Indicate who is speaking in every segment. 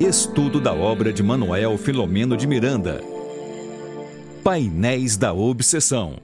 Speaker 1: Estudo da obra de Manuel Filomeno de Miranda. Painéis da Obsessão.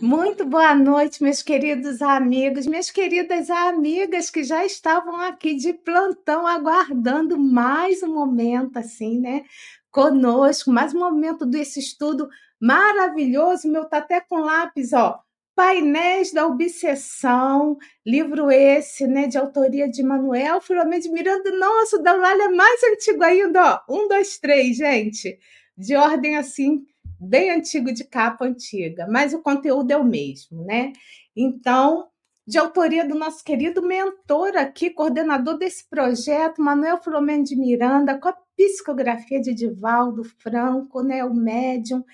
Speaker 2: Muito boa noite, meus queridos amigos, minhas queridas amigas que já estavam aqui de plantão aguardando mais um momento assim, né? Conosco, mais um momento desse estudo maravilhoso. Meu tá até com lápis, ó. Painéis da Obsessão, livro esse, né, de autoria de Manuel Filomeno de Miranda. Nossa, da é mais antigo ainda, ó. Um, dois, três, gente. De ordem assim, bem antigo, de capa antiga, mas o conteúdo é o mesmo, né? Então, de autoria do nosso querido mentor aqui, coordenador desse projeto, Manuel Filomeno de Miranda, com a psicografia de Divaldo Franco, né, o médium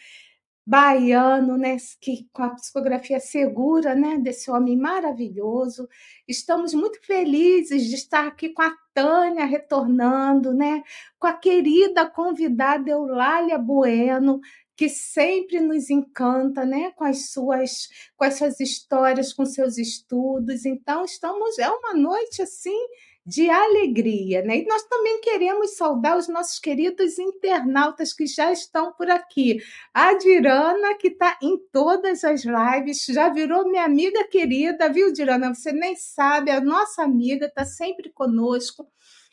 Speaker 2: baiano, né, que com a psicografia segura, né, desse homem maravilhoso. Estamos muito felizes de estar aqui com a Tânia retornando, né, com a querida convidada Eulália Bueno, que sempre nos encanta, né, com as suas com as suas histórias, com seus estudos. Então, estamos é uma noite assim de alegria, né? E nós também queremos saudar os nossos queridos internautas que já estão por aqui. A Dirana, que está em todas as lives, já virou minha amiga querida, viu, Dirana? Você nem sabe, a nossa amiga está sempre conosco.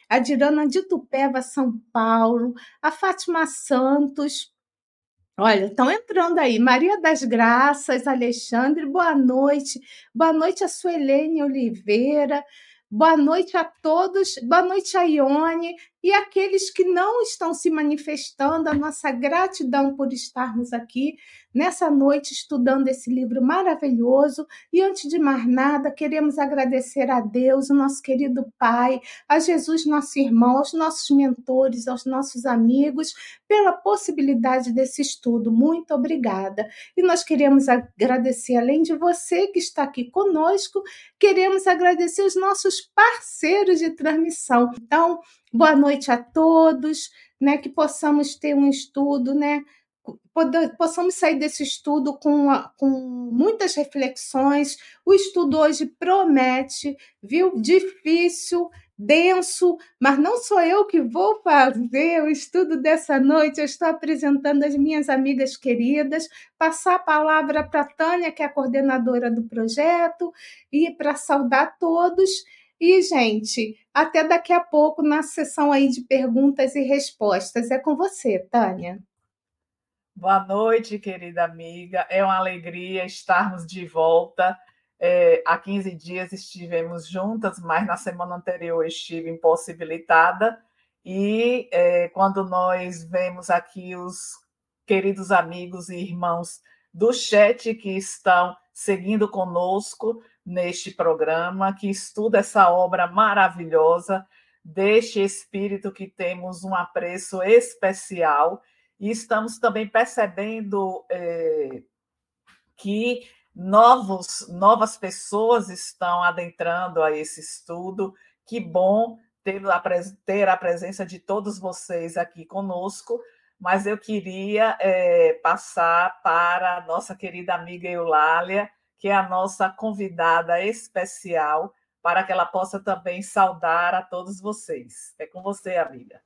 Speaker 2: A Dirana de Tupéva, São Paulo, a Fátima Santos, Olha, estão entrando aí. Maria das Graças, Alexandre, boa noite. Boa noite a Suelene Oliveira. Boa noite a todos, boa noite a Ione e aqueles que não estão se manifestando, a nossa gratidão por estarmos aqui nessa noite estudando esse livro maravilhoso. E antes de mais nada, queremos agradecer a Deus, o nosso querido Pai, a Jesus, nosso irmão, aos nossos mentores, aos nossos amigos, pela possibilidade desse estudo. Muito obrigada. E nós queremos agradecer, além de você que está aqui conosco, queremos agradecer os nossos parceiros de transmissão. Então, boa noite a todos, né, que possamos ter um estudo, né, possamos sair desse estudo com, com muitas reflexões. O estudo hoje promete, viu? Difícil, denso, mas não sou eu que vou fazer o estudo dessa noite. Eu estou apresentando as minhas amigas queridas, passar a palavra para a Tânia, que é a coordenadora do projeto, e para saudar todos. E, gente, até daqui a pouco na sessão aí de perguntas e respostas. É com você, Tânia.
Speaker 3: Boa noite, querida amiga. É uma alegria estarmos de volta. É, há 15 dias estivemos juntas, mas na semana anterior estive impossibilitada. E é, quando nós vemos aqui os queridos amigos e irmãos do chat que estão seguindo conosco neste programa, que estuda essa obra maravilhosa deste espírito que temos um apreço especial e estamos também percebendo é, que novos, novas pessoas estão adentrando a esse estudo. Que bom ter a, ter a presença de todos vocês aqui conosco, mas eu queria é, passar para a nossa querida amiga Eulália, que é a nossa convidada especial, para que ela possa também saudar a todos vocês. É com você, amiga.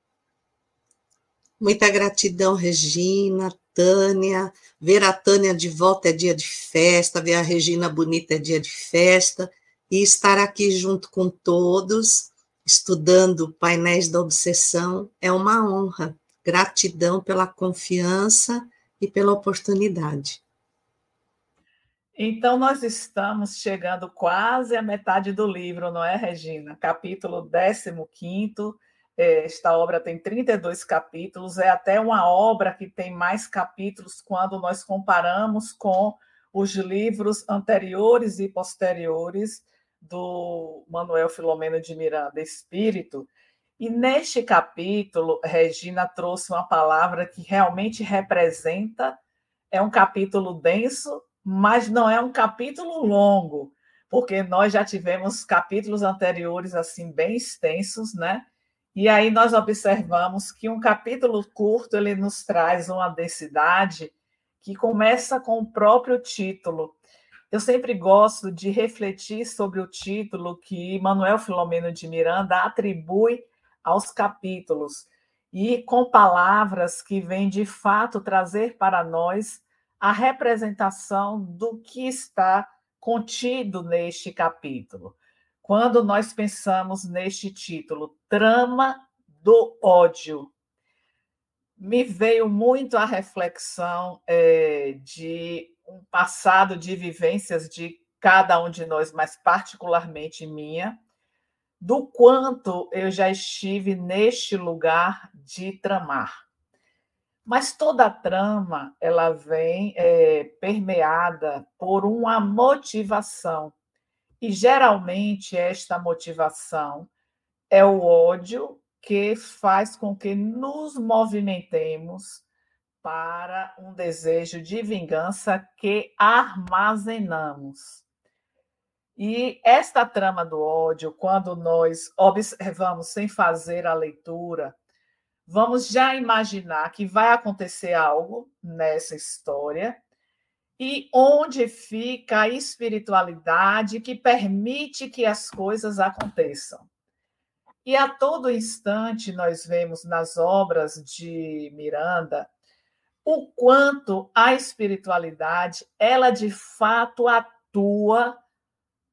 Speaker 4: Muita gratidão, Regina, Tânia. Ver a Tânia de volta é dia de festa, ver a Regina bonita é dia de festa. E estar aqui junto com todos, estudando painéis da obsessão, é uma honra. Gratidão pela confiança e pela oportunidade.
Speaker 3: Então, nós estamos chegando quase à metade do livro, não é, Regina? Capítulo 15 é, esta obra tem 32 capítulos, é até uma obra que tem mais capítulos quando nós comparamos com os livros anteriores e posteriores do Manuel Filomeno de Miranda Espírito. E neste capítulo, Regina trouxe uma palavra que realmente representa, é um capítulo denso, mas não é um capítulo longo, porque nós já tivemos capítulos anteriores assim bem extensos, né? E aí nós observamos que um capítulo curto ele nos traz uma densidade que começa com o próprio título. Eu sempre gosto de refletir sobre o título que Manuel Filomeno de Miranda atribui aos capítulos e com palavras que vêm de fato trazer para nós a representação do que está contido neste capítulo. Quando nós pensamos neste título, Trama do Ódio, me veio muito a reflexão é, de um passado de vivências de cada um de nós, mas particularmente minha, do quanto eu já estive neste lugar de tramar. Mas toda a trama ela vem é, permeada por uma motivação. E geralmente esta motivação é o ódio que faz com que nos movimentemos para um desejo de vingança que armazenamos. E esta trama do ódio, quando nós observamos sem fazer a leitura, vamos já imaginar que vai acontecer algo nessa história e onde fica a espiritualidade que permite que as coisas aconteçam. E a todo instante nós vemos nas obras de Miranda o quanto a espiritualidade ela de fato atua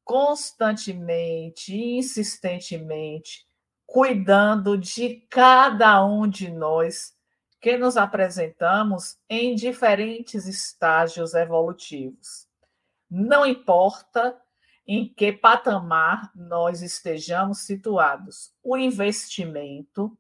Speaker 3: constantemente, insistentemente, cuidando de cada um de nós que nos apresentamos em diferentes estágios evolutivos. Não importa em que patamar nós estejamos situados, o investimento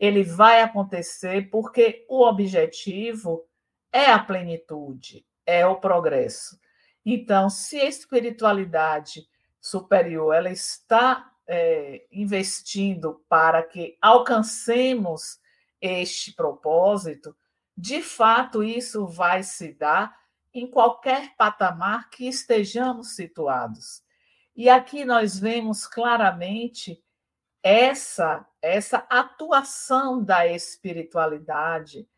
Speaker 3: ele vai acontecer porque o objetivo é a plenitude, é o progresso. Então, se a espiritualidade superior ela está é, investindo para que alcancemos este propósito, de fato isso vai se dar em qualquer patamar que estejamos situados. E aqui nós vemos claramente essa essa atuação da espiritualidade,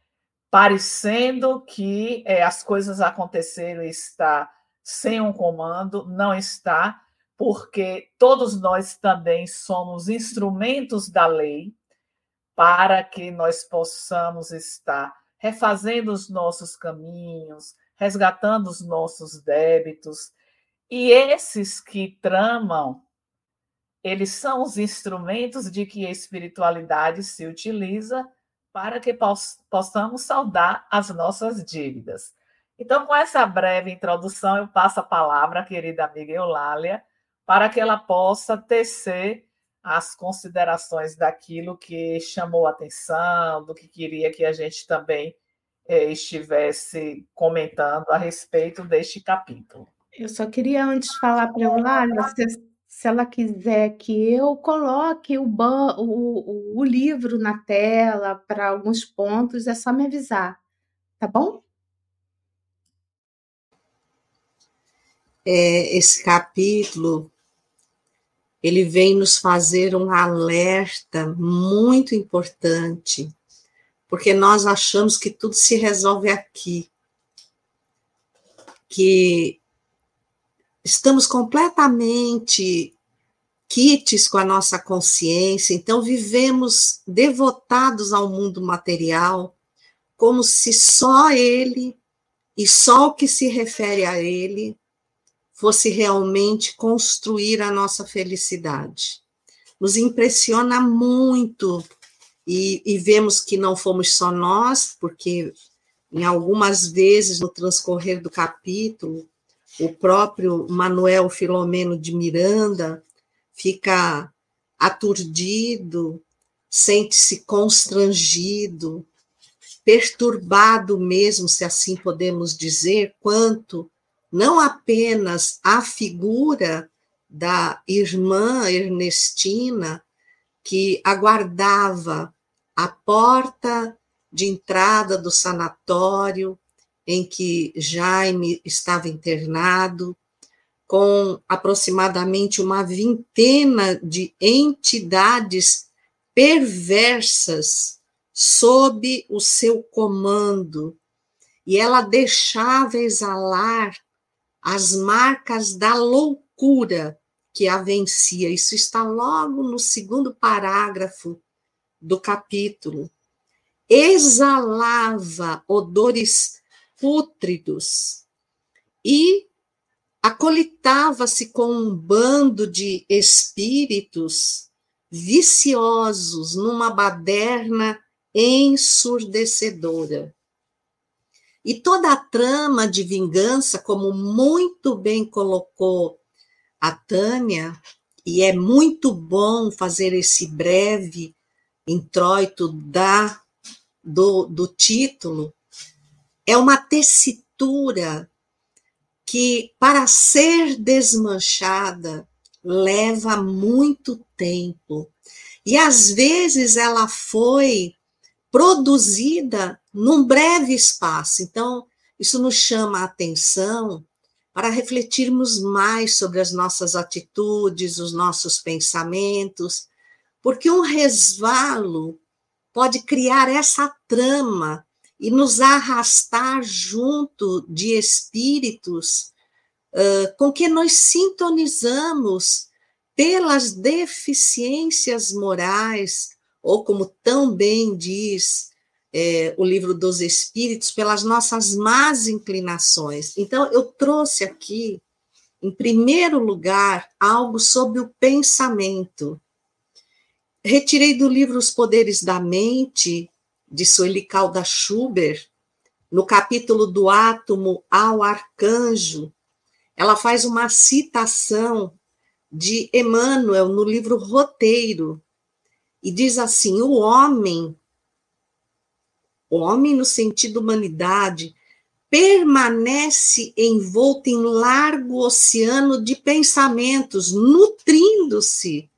Speaker 3: parecendo que é, as coisas aconteceram e está sem um comando, não está, porque todos nós também somos instrumentos da lei para que nós possamos estar refazendo os nossos caminhos, resgatando os nossos débitos. E esses que tramam, eles são os instrumentos de que a espiritualidade se utiliza para que possamos saldar as nossas dívidas. Então, com essa breve introdução, eu passo a palavra à querida amiga Eulália, para que ela possa tecer as considerações daquilo que chamou a atenção, do que queria que a gente também eh, estivesse comentando a respeito deste capítulo.
Speaker 2: Eu só queria antes falar para a Eulália, se, se ela quiser que eu coloque o, ban, o, o, o livro na tela para alguns pontos, é só me avisar, tá bom?
Speaker 4: É, esse capítulo ele vem nos fazer um alerta muito importante, porque nós achamos que tudo se resolve aqui, que estamos completamente quites com a nossa consciência, então vivemos devotados ao mundo material, como se só ele e só o que se refere a ele fosse realmente construir a nossa felicidade. Nos impressiona muito e, e vemos que não fomos só nós, porque em algumas vezes no transcorrer do capítulo, o próprio Manuel Filomeno de Miranda fica aturdido, sente-se constrangido, perturbado mesmo, se assim podemos dizer, quanto não apenas a figura da irmã Ernestina, que aguardava a porta de entrada do sanatório em que Jaime estava internado, com aproximadamente uma vintena de entidades perversas sob o seu comando, e ela deixava exalar as marcas da loucura que a vencia. Isso está logo no segundo parágrafo do capítulo. Exalava odores pútridos e acolitava-se com um bando de espíritos viciosos numa baderna ensurdecedora. E toda a trama de vingança, como muito bem colocou a Tânia, e é muito bom fazer esse breve introito da, do, do título, é uma tessitura que, para ser desmanchada, leva muito tempo. E às vezes ela foi produzida num breve espaço. Então, isso nos chama a atenção para refletirmos mais sobre as nossas atitudes, os nossos pensamentos, porque um resvalo pode criar essa trama e nos arrastar junto de espíritos uh, com que nós sintonizamos pelas deficiências morais, ou como tão bem diz é, o livro dos Espíritos, pelas nossas más inclinações. Então, eu trouxe aqui, em primeiro lugar, algo sobre o pensamento. Retirei do livro Os Poderes da Mente, de Sueli Calda Schubert, no capítulo do átomo ao arcanjo, ela faz uma citação de Emmanuel no livro Roteiro, e diz assim: o homem o homem no sentido humanidade, permanece envolto em largo oceano de pensamentos, nutrindo-se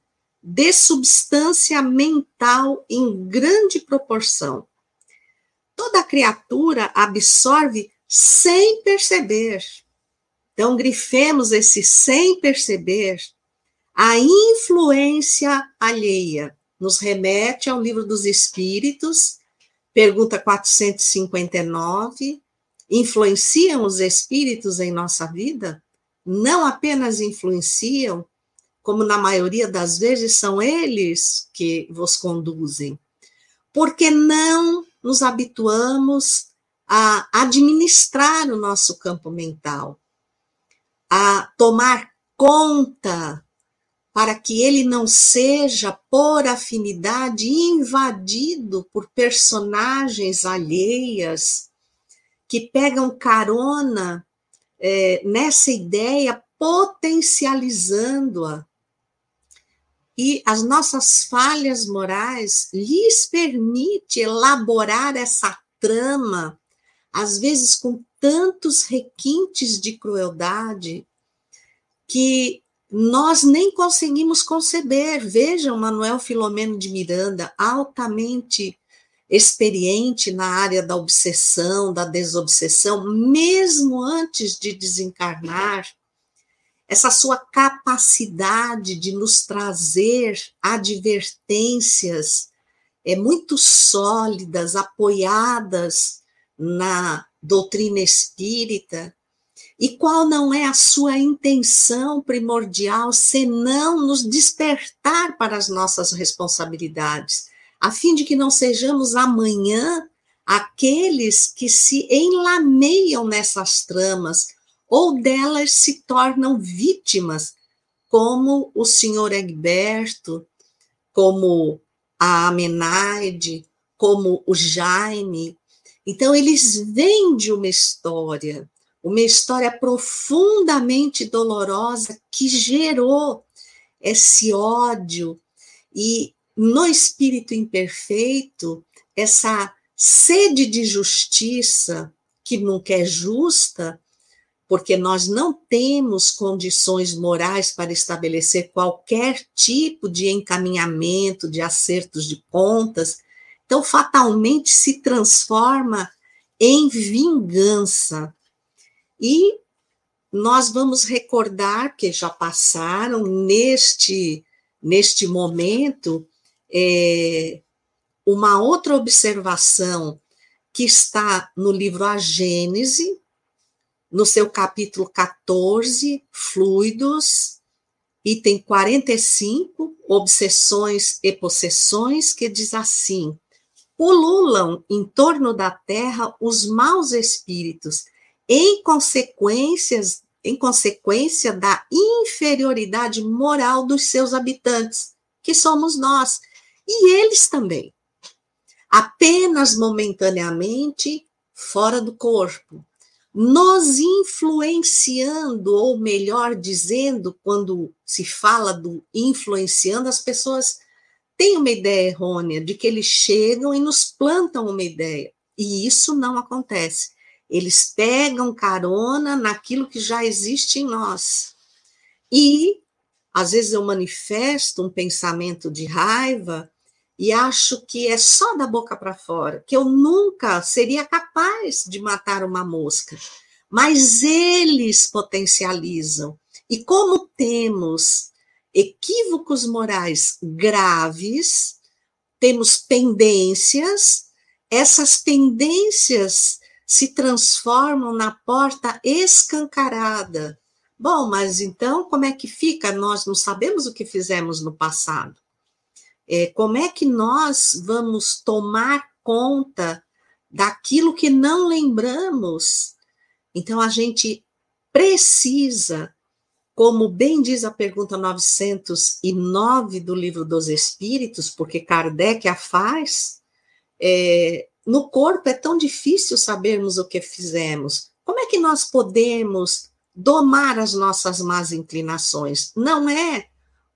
Speaker 4: de substância mental em grande proporção. Toda criatura absorve sem perceber. Então, grifemos esse sem perceber. A influência alheia nos remete ao livro dos Espíritos, Pergunta 459: influenciam os espíritos em nossa vida? Não apenas influenciam, como na maioria das vezes são eles que vos conduzem. Porque não nos habituamos a administrar o nosso campo mental, a tomar conta para que ele não seja, por afinidade, invadido por personagens alheias que pegam carona é, nessa ideia, potencializando-a. E as nossas falhas morais lhes permite elaborar essa trama, às vezes com tantos requintes de crueldade, que nós nem conseguimos conceber. Vejam Manuel Filomeno de Miranda, altamente experiente na área da obsessão, da desobsessão, mesmo antes de desencarnar, essa sua capacidade de nos trazer advertências é muito sólidas, apoiadas na doutrina espírita, e qual não é a sua intenção primordial, senão nos despertar para as nossas responsabilidades, a fim de que não sejamos amanhã aqueles que se enlameiam nessas tramas ou delas se tornam vítimas, como o senhor Egberto, como a Amenaide, como o Jaime. Então, eles vêm de uma história, uma história profundamente dolorosa que gerou esse ódio e no espírito imperfeito essa sede de justiça que nunca é justa, porque nós não temos condições morais para estabelecer qualquer tipo de encaminhamento, de acertos de contas, então fatalmente se transforma em vingança. E nós vamos recordar que já passaram neste, neste momento é, uma outra observação que está no livro A Gênese, no seu capítulo 14, Fluidos, item 45, obsessões e possessões, que diz assim: pululam em torno da terra os maus espíritos, em consequências em consequência da inferioridade moral dos seus habitantes, que somos nós, e eles também. Apenas momentaneamente fora do corpo, nos influenciando, ou melhor dizendo, quando se fala do influenciando, as pessoas têm uma ideia errônea de que eles chegam e nos plantam uma ideia. E isso não acontece. Eles pegam carona naquilo que já existe em nós. E, às vezes, eu manifesto um pensamento de raiva e acho que é só da boca para fora, que eu nunca seria capaz de matar uma mosca. Mas eles potencializam. E como temos equívocos morais graves, temos pendências, essas pendências se transformam na porta escancarada. Bom, mas então como é que fica? Nós não sabemos o que fizemos no passado. É, como é que nós vamos tomar conta daquilo que não lembramos? Então, a gente precisa, como bem diz a pergunta 909 do Livro dos Espíritos, porque Kardec a faz, é, no corpo é tão difícil sabermos o que fizemos. Como é que nós podemos domar as nossas más inclinações? Não é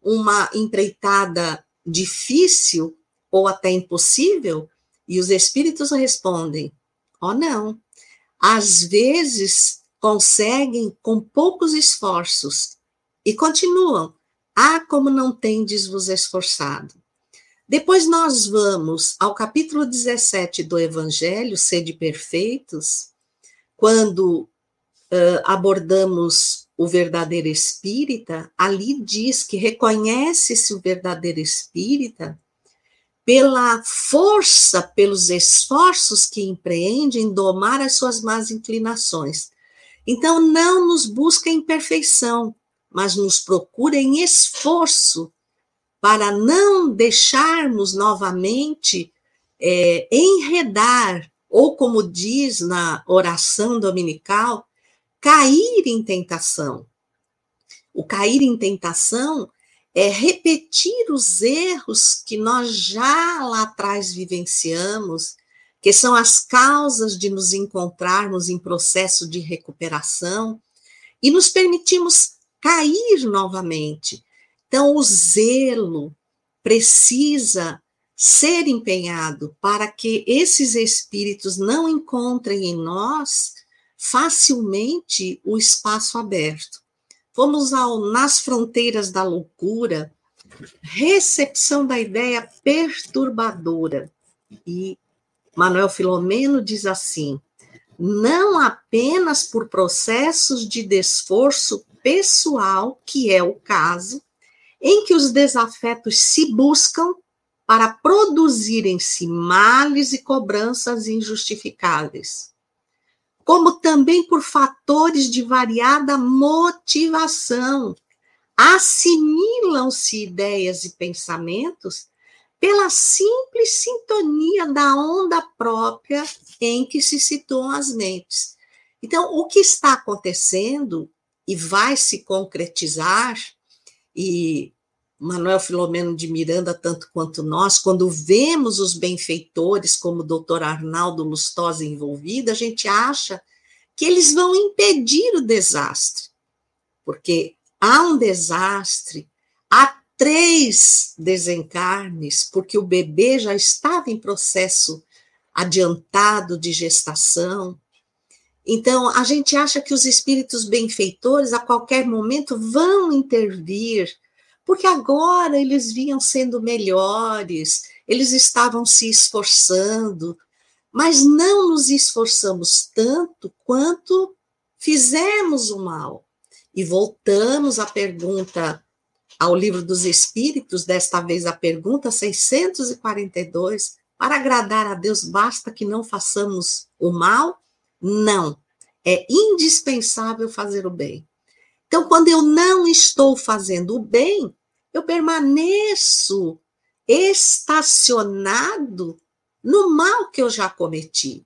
Speaker 4: uma empreitada difícil ou até impossível? E os espíritos respondem: oh, não. Às vezes conseguem com poucos esforços e continuam. Ah, como não tendes vos esforçado. Depois nós vamos ao capítulo 17 do Evangelho, Sede Perfeitos, quando uh, abordamos o verdadeiro espírita, ali diz que reconhece-se o verdadeiro espírita pela força, pelos esforços que empreende em domar as suas más inclinações. Então, não nos busca em perfeição, mas nos procura em esforço para não deixarmos novamente é, enredar, ou como diz na oração dominical, cair em tentação. O cair em tentação é repetir os erros que nós já lá atrás vivenciamos, que são as causas de nos encontrarmos em processo de recuperação e nos permitimos cair novamente. Então, o zelo precisa ser empenhado para que esses espíritos não encontrem em nós facilmente o espaço aberto. Vamos ao Nas Fronteiras da Loucura, recepção da ideia perturbadora. E Manuel Filomeno diz assim: não apenas por processos de desforço pessoal, que é o caso, em que os desafetos se buscam para produzirem-se males e cobranças injustificáveis como também por fatores de variada motivação. Assimilam-se ideias e pensamentos pela simples sintonia da onda própria em que se situam as mentes. Então, o que está acontecendo e vai se concretizar, e Manuel Filomeno de Miranda, tanto quanto nós, quando vemos os benfeitores, como o doutor Arnaldo Lustosa envolvido, a gente acha que eles vão impedir o desastre, porque há um desastre, há três desencarnes, porque o bebê já estava em processo adiantado de gestação. Então, a gente acha que os espíritos benfeitores, a qualquer momento, vão intervir, porque agora eles vinham sendo melhores, eles estavam se esforçando, mas não nos esforçamos tanto quanto fizemos o mal. E voltamos à pergunta ao livro dos Espíritos, desta vez a pergunta 642, para agradar a Deus basta que não façamos o mal? Não. É indispensável fazer o bem. Então, quando eu não estou fazendo o bem, eu permaneço estacionado no mal que eu já cometi.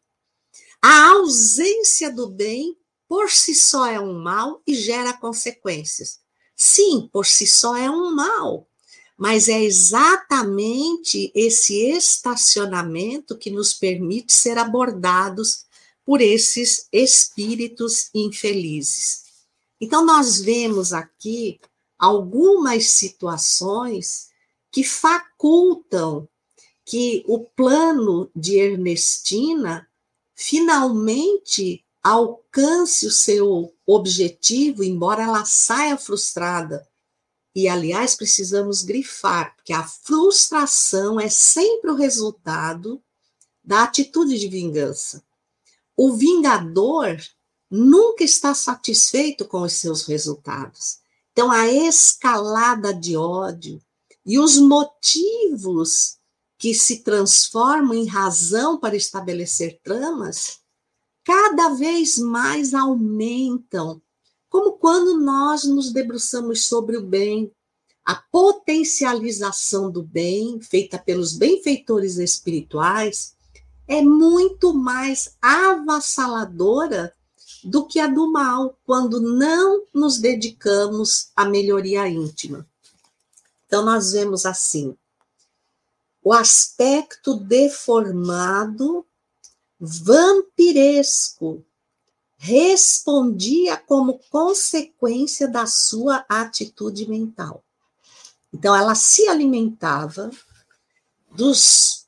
Speaker 4: A ausência do bem por si só é um mal e gera consequências. Sim, por si só é um mal, mas é exatamente esse estacionamento que nos permite ser abordados por esses espíritos infelizes. Então, nós vemos aqui algumas situações que facultam que o plano de Ernestina finalmente alcance o seu objetivo, embora ela saia frustrada. E, aliás, precisamos grifar, porque a frustração é sempre o resultado da atitude de vingança. O vingador nunca está satisfeito com os seus resultados. Então, a escalada de ódio e os motivos que se transformam em razão para estabelecer tramas cada vez mais aumentam, como quando nós nos debruçamos sobre o bem, a potencialização do bem, feita pelos benfeitores espirituais, é muito mais avassaladora do que a do mal, quando não nos dedicamos à melhoria íntima. Então, nós vemos assim: o aspecto deformado vampiresco respondia como consequência da sua atitude mental. Então, ela se alimentava dos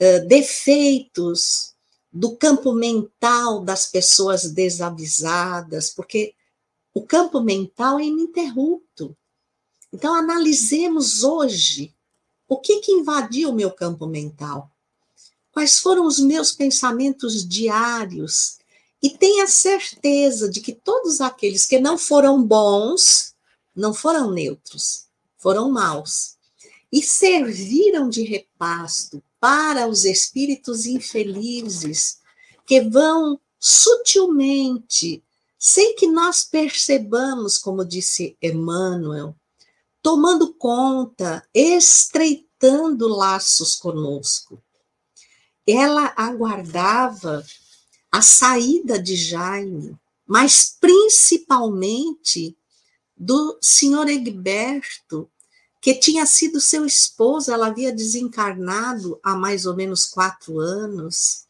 Speaker 4: uh, defeitos do campo mental das pessoas desavisadas, porque o campo mental é ininterrupto. Então, analisemos hoje o que, que invadiu o meu campo mental. Quais foram os meus pensamentos diários? E tenha certeza de que todos aqueles que não foram bons não foram neutros, foram maus. E serviram de repasto para os espíritos infelizes que vão sutilmente, sem que nós percebamos, como disse Emmanuel, tomando conta, estreitando laços conosco. Ela aguardava a saída de Jaime, mas principalmente do senhor Egberto, que tinha sido seu esposo, ela havia desencarnado há mais ou menos quatro anos,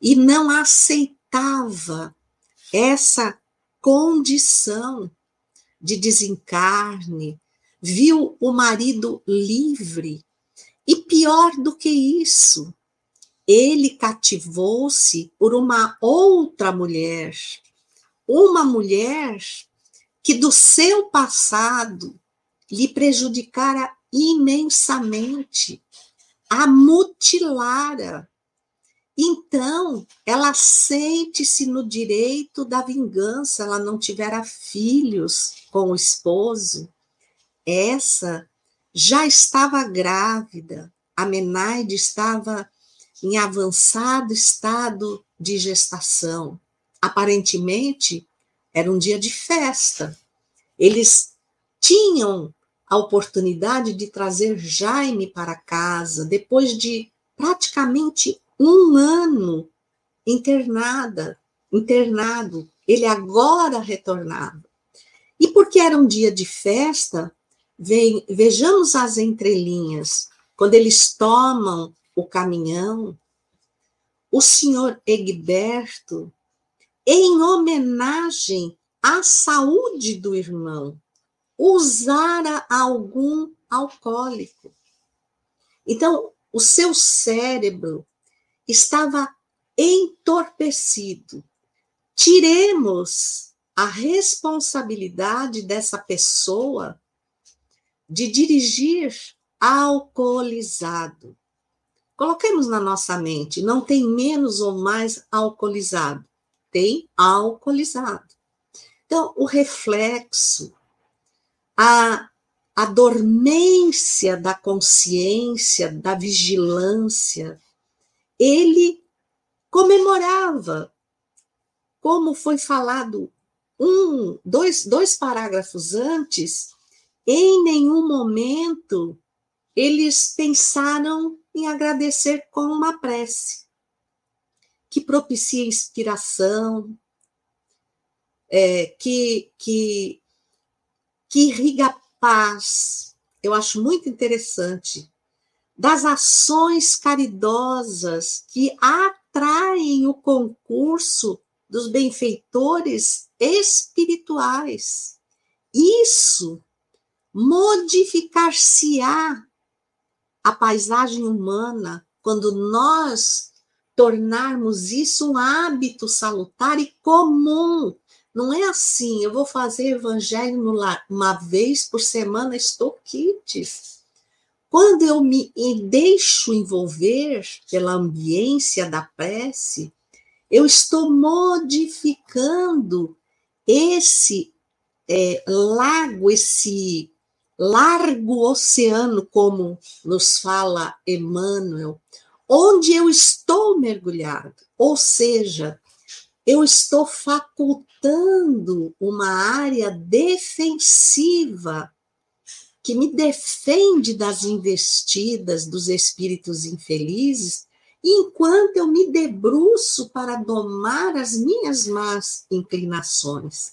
Speaker 4: e não aceitava essa condição de desencarne, viu o marido livre, e pior do que isso, ele cativou-se por uma outra mulher, uma mulher que do seu passado lhe prejudicara imensamente, a mutilara. Então, ela sente-se no direito da vingança, ela não tivera filhos com o esposo. Essa já estava grávida, a Menaide estava em avançado estado de gestação. Aparentemente, era um dia de festa. Eles tinham a oportunidade de trazer Jaime para casa depois de praticamente um ano internada, internado. Ele agora retornava. E porque era um dia de festa, vejamos as entrelinhas. Quando eles tomam o caminhão, o senhor Egberto, em homenagem à saúde do irmão, usara algum alcoólico. Então, o seu cérebro estava entorpecido. Tiremos a responsabilidade dessa pessoa de dirigir alcoolizado. Coloquemos na nossa mente, não tem menos ou mais alcoolizado, tem alcoolizado. Então, o reflexo, a, a dormência da consciência, da vigilância, ele comemorava, como foi falado um, dois, dois parágrafos antes, em nenhum momento eles pensaram em agradecer com uma prece que propicia inspiração, é, que, que, que irriga paz. Eu acho muito interessante. Das ações caridosas que atraem o concurso dos benfeitores espirituais. Isso modificar-se-á a paisagem humana quando nós tornarmos isso um hábito salutar e comum. Não é assim, eu vou fazer evangelho uma vez por semana, estou quites. Quando eu me deixo envolver pela ambiência da prece, eu estou modificando esse é, lago, esse largo oceano, como nos fala Emmanuel, onde eu estou mergulhado. Ou seja, eu estou facultando uma área defensiva que me defende das investidas dos espíritos infelizes, enquanto eu me debruço para domar as minhas más inclinações.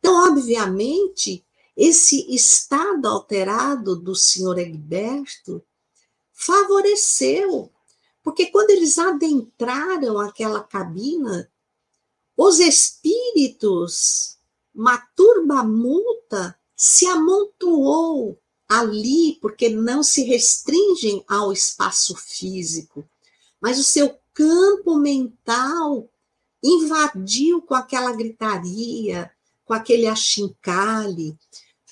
Speaker 4: Então, obviamente, esse estado alterado do senhor Egberto favoreceu, porque quando eles adentraram aquela cabina, os espíritos, uma turba multa, se amontoou ali, porque não se restringem ao espaço físico, mas o seu campo mental invadiu com aquela gritaria, com aquele achincale,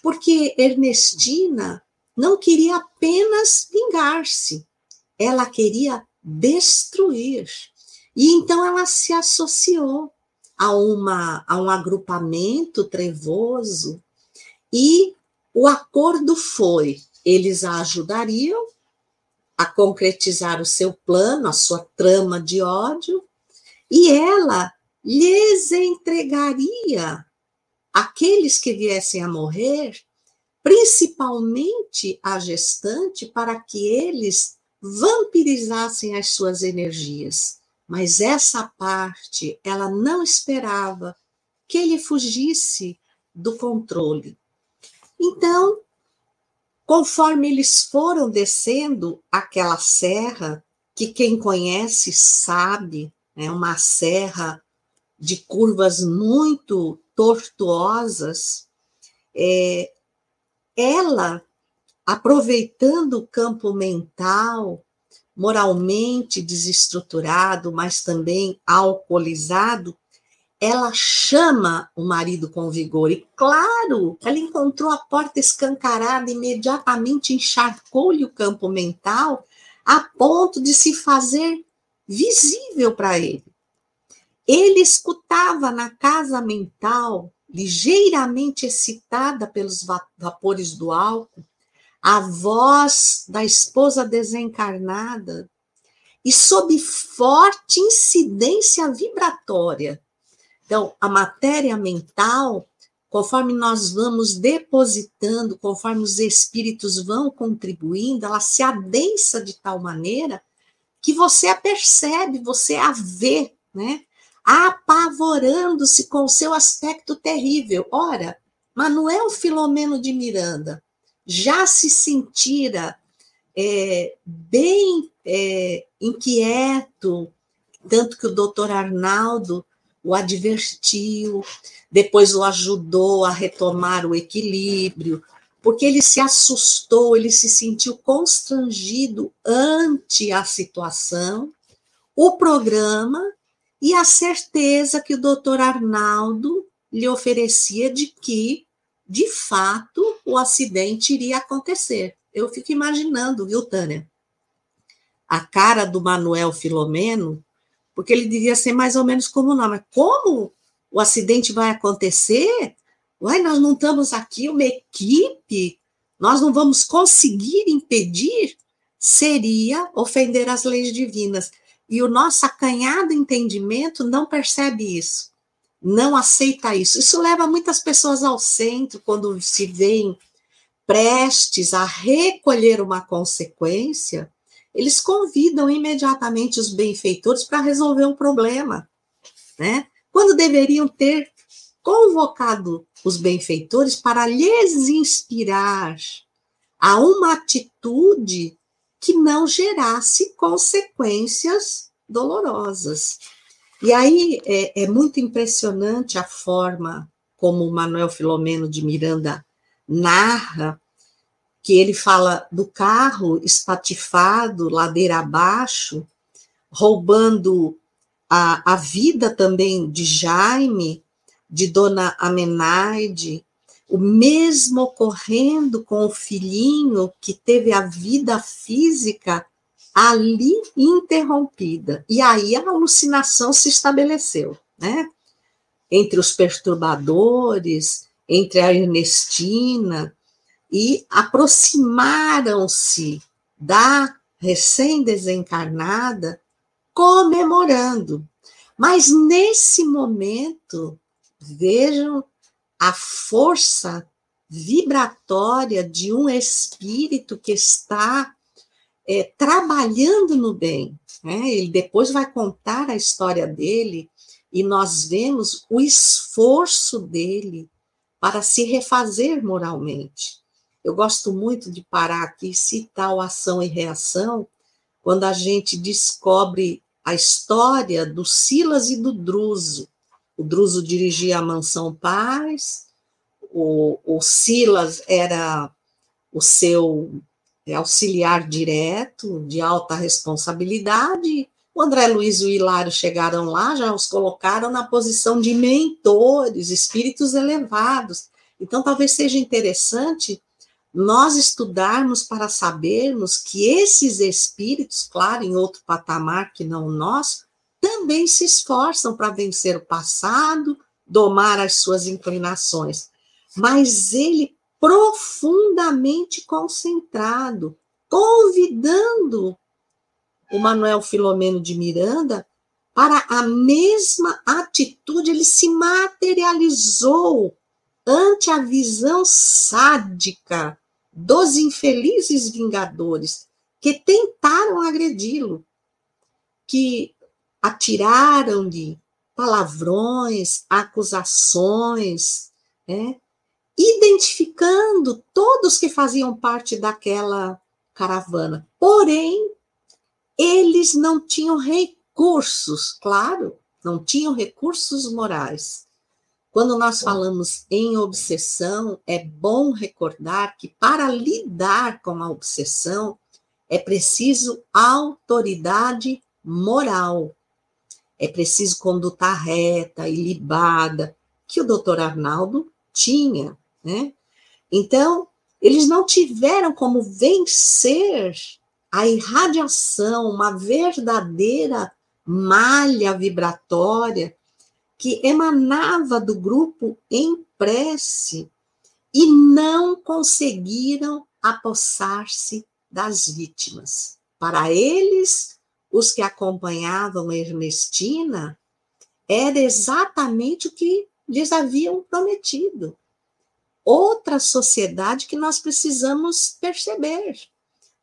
Speaker 4: porque Ernestina não queria apenas vingar-se, ela queria destruir. E então ela se associou a, uma, a um agrupamento trevoso e o acordo foi: eles a ajudariam a concretizar o seu plano, a sua trama de ódio, e ela lhes entregaria aqueles que viessem a morrer, principalmente a gestante, para que eles vampirizassem as suas energias. Mas essa parte, ela não esperava que ele fugisse do controle. Então, conforme eles foram descendo aquela serra, que quem conhece sabe, é uma serra de curvas muito tortuosas, é, ela, aproveitando o campo mental, moralmente desestruturado, mas também alcoolizado, ela chama o marido com vigor. E, claro, ela encontrou a porta escancarada, imediatamente encharcou-lhe o campo mental, a ponto de se fazer visível para ele. Ele escutava na casa mental, ligeiramente excitada pelos vapores do álcool, a voz da esposa desencarnada e sob forte incidência vibratória. Então, a matéria mental, conforme nós vamos depositando, conforme os espíritos vão contribuindo, ela se adensa de tal maneira que você a percebe, você a vê, né? apavorando-se com o seu aspecto terrível. Ora, Manuel Filomeno de Miranda já se sentira é, bem é, inquieto, tanto que o doutor Arnaldo o advertiu, depois o ajudou a retomar o equilíbrio, porque ele se assustou, ele se sentiu constrangido ante a situação, o programa e a certeza que o doutor Arnaldo lhe oferecia de que, de fato, o acidente iria acontecer. Eu fico imaginando, viu, Tânia? A cara do Manuel Filomeno, porque ele devia ser mais ou menos como nós, mas como o acidente vai acontecer? Uai, nós não estamos aqui uma equipe, nós não vamos conseguir impedir, seria ofender as leis divinas. E o nosso acanhado entendimento não percebe isso. Não aceita isso. Isso leva muitas pessoas ao centro quando se veem prestes a recolher uma consequência, eles convidam imediatamente os benfeitores para resolver um problema, né? Quando deveriam ter convocado os benfeitores para lhes inspirar a uma atitude que não gerasse consequências dolorosas. E aí é, é muito impressionante a forma como o Manuel Filomeno de Miranda narra que ele fala do carro espatifado, ladeira abaixo, roubando a, a vida também de Jaime, de Dona Amenaide, o mesmo ocorrendo com o filhinho que teve a vida física ali interrompida. E aí a alucinação se estabeleceu, né? Entre os perturbadores, entre a Ernestina, e aproximaram-se da recém-desencarnada comemorando. Mas nesse momento, vejam a força vibratória de um espírito que está é, trabalhando no bem. Né? Ele depois vai contar a história dele e nós vemos o esforço dele para se refazer moralmente. Eu gosto muito de parar aqui e citar o ação e reação, quando a gente descobre a história do Silas e do Druso. O Druso dirigia a Mansão Paz, o, o Silas era o seu auxiliar direto, de alta responsabilidade. O André Luiz e o Hilário chegaram lá, já os colocaram na posição de mentores, espíritos elevados. Então, talvez seja interessante nós estudarmos para sabermos que esses espíritos, claro, em outro patamar que não nós, também se esforçam para vencer o passado, domar as suas inclinações. Mas ele profundamente concentrado, convidando o Manuel Filomeno de Miranda para a mesma atitude, ele se materializou ante a visão sádica dos infelizes vingadores que tentaram agredi-lo, que atiraram-lhe palavrões, acusações, né? Identificando todos que faziam parte daquela caravana. Porém, eles não tinham recursos, claro, não tinham recursos morais. Quando nós falamos em obsessão, é bom recordar que para lidar com a obsessão é preciso autoridade moral. É preciso conduta reta, ilibada, que o doutor Arnaldo tinha. Né? Então, eles não tiveram como vencer a irradiação, uma verdadeira malha vibratória que emanava do grupo em prece e não conseguiram apossar-se das vítimas. Para eles, os que acompanhavam Ernestina, era exatamente o que lhes haviam prometido outra sociedade que nós precisamos perceber.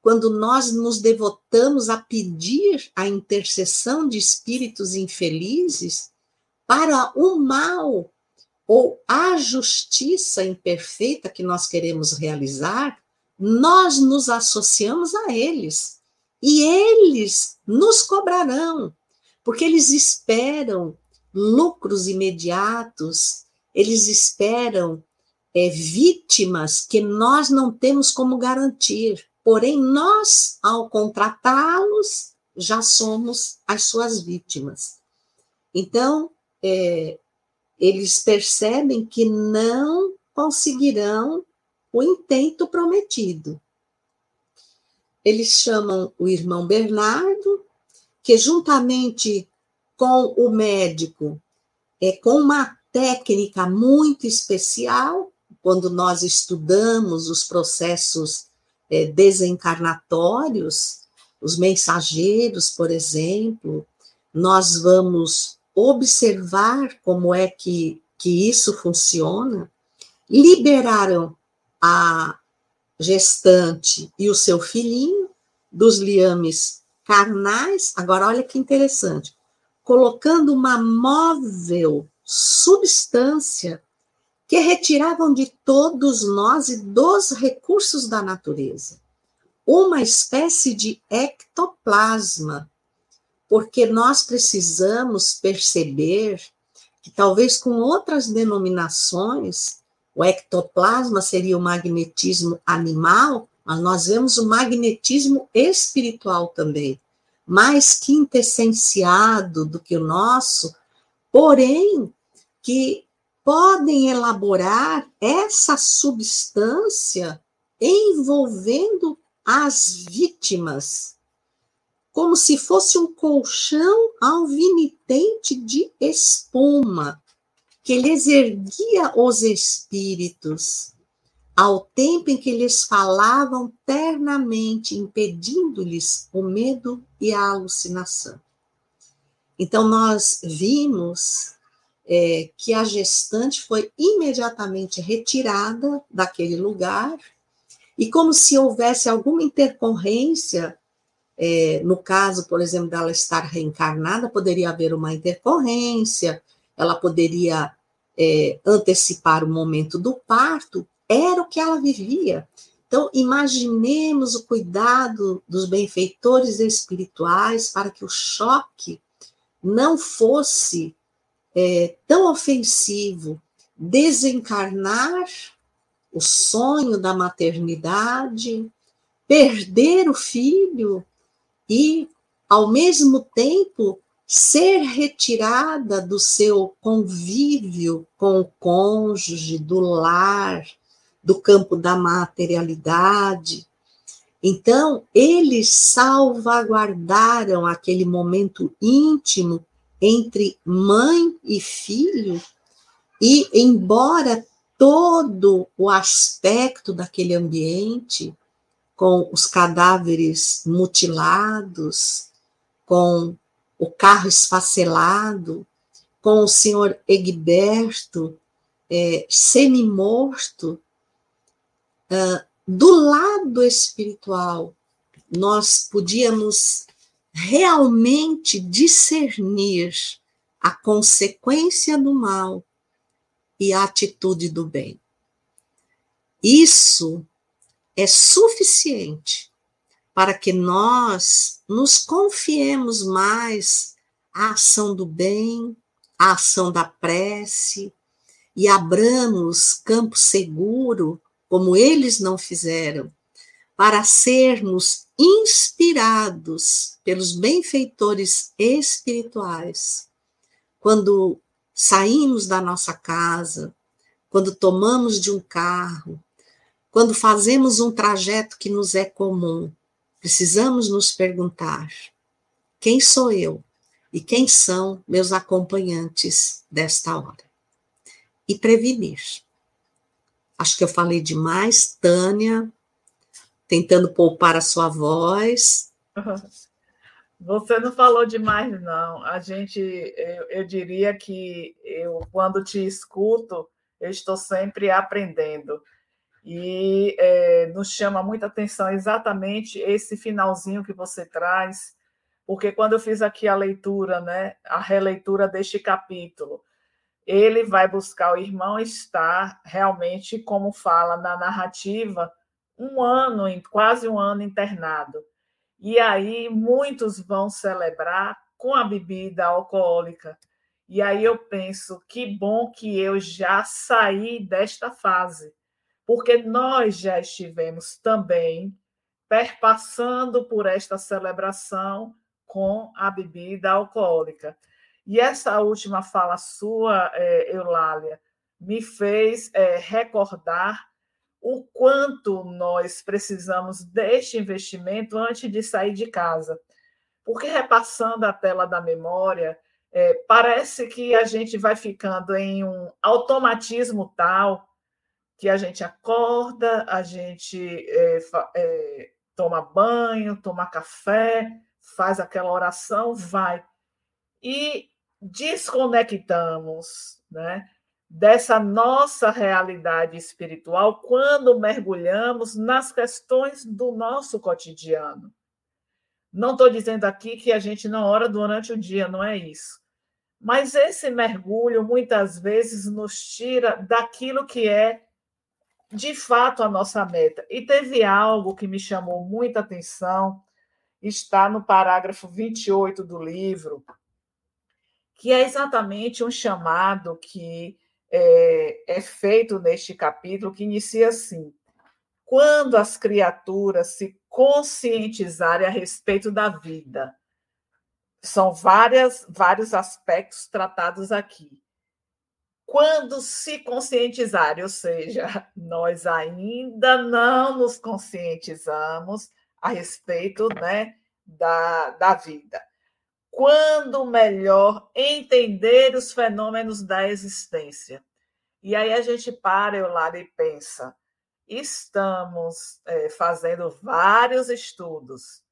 Speaker 4: Quando nós nos devotamos a pedir a intercessão de espíritos infelizes para o mal ou a justiça imperfeita que nós queremos realizar, nós nos associamos a eles e eles nos cobrarão, porque eles esperam lucros imediatos, eles esperam é, vítimas que nós não temos como garantir. Porém, nós, ao contratá-los, já somos as suas vítimas. Então, é, eles percebem que não conseguirão o intento prometido. Eles chamam o irmão Bernardo, que juntamente com o médico, é, com uma técnica muito especial, quando nós estudamos os processos é, desencarnatórios, os mensageiros, por exemplo, nós vamos observar como é que, que isso funciona, liberaram a gestante e o seu filhinho dos liames carnais. Agora, olha que interessante, colocando uma móvel substância que retiravam de todos nós e dos recursos da natureza. Uma espécie de ectoplasma, porque nós precisamos perceber que talvez com outras denominações, o ectoplasma seria o magnetismo animal, mas nós vemos o magnetismo espiritual também, mais quintessenciado do que o nosso, porém que podem elaborar essa substância envolvendo as vítimas, como se fosse um colchão alvinitente de espuma, que lhes erguia os espíritos, ao tempo em que lhes falavam ternamente, impedindo-lhes o medo e a alucinação. Então, nós vimos é, que a gestante foi imediatamente retirada daquele lugar, e como se houvesse alguma intercorrência, é, no caso, por exemplo, dela estar reencarnada, poderia haver uma intercorrência, ela poderia é, antecipar o momento do parto, era o que ela vivia. Então, imaginemos o cuidado dos benfeitores espirituais para que o choque não fosse é, tão ofensivo desencarnar o sonho da maternidade, perder o filho e, ao mesmo tempo, ser retirada do seu convívio com o cônjuge, do lar, do campo da materialidade. Então, eles salvaguardaram aquele momento íntimo entre mãe e filho, e embora todo o aspecto daquele ambiente, com os cadáveres mutilados, com o carro esfacelado, com o senhor Egberto é, semi-morto, uh, do lado espiritual, nós podíamos realmente discernir a consequência do mal e a atitude do bem. Isso é suficiente para que nós nos confiemos mais à ação do bem, à ação da prece e abramos campo seguro, como eles não fizeram, para sermos inspirados pelos benfeitores espirituais. Quando saímos da nossa casa, quando tomamos de um carro, quando fazemos um trajeto que nos é comum, precisamos nos perguntar: quem sou eu e quem são meus acompanhantes desta hora? E prevenir. Acho que eu falei demais, Tânia, tentando poupar a sua voz.
Speaker 3: Você não falou demais, não. A gente, eu, eu diria que eu, quando te escuto, eu estou sempre aprendendo. E é, nos chama muita atenção exatamente esse finalzinho que você traz, porque quando eu fiz aqui a leitura, né, a releitura deste capítulo, ele vai buscar o irmão estar realmente, como fala na narrativa, um ano, quase um ano internado. E aí muitos vão celebrar com a bebida alcoólica. E aí eu penso, que bom que eu já saí desta fase, porque nós já estivemos também perpassando por esta celebração com a bebida alcoólica. E essa última fala sua, é, Eulália, me fez é, recordar o quanto nós precisamos deste investimento antes de sair de casa. Porque repassando a tela da memória, é, parece que a gente vai ficando em um automatismo tal que a gente acorda, a gente é, é, toma banho, toma café, faz aquela oração, vai. E desconectamos né, dessa nossa realidade espiritual quando mergulhamos nas questões do nosso cotidiano. Não estou dizendo aqui que a gente não ora durante o dia, não é isso. Mas esse mergulho muitas vezes nos tira daquilo que é de fato a nossa meta. E teve algo que me chamou muita atenção, está no parágrafo 28 do livro, que é exatamente um chamado que é, é feito neste capítulo, que inicia assim: quando as criaturas se conscientizarem a respeito da vida. São várias, vários aspectos tratados aqui. Quando se conscientizarem, ou seja, nós ainda não nos conscientizamos a respeito né, da, da vida quando melhor entender os fenômenos da existência. E aí a gente para, eu lá e pensa, estamos é, fazendo vários estudos.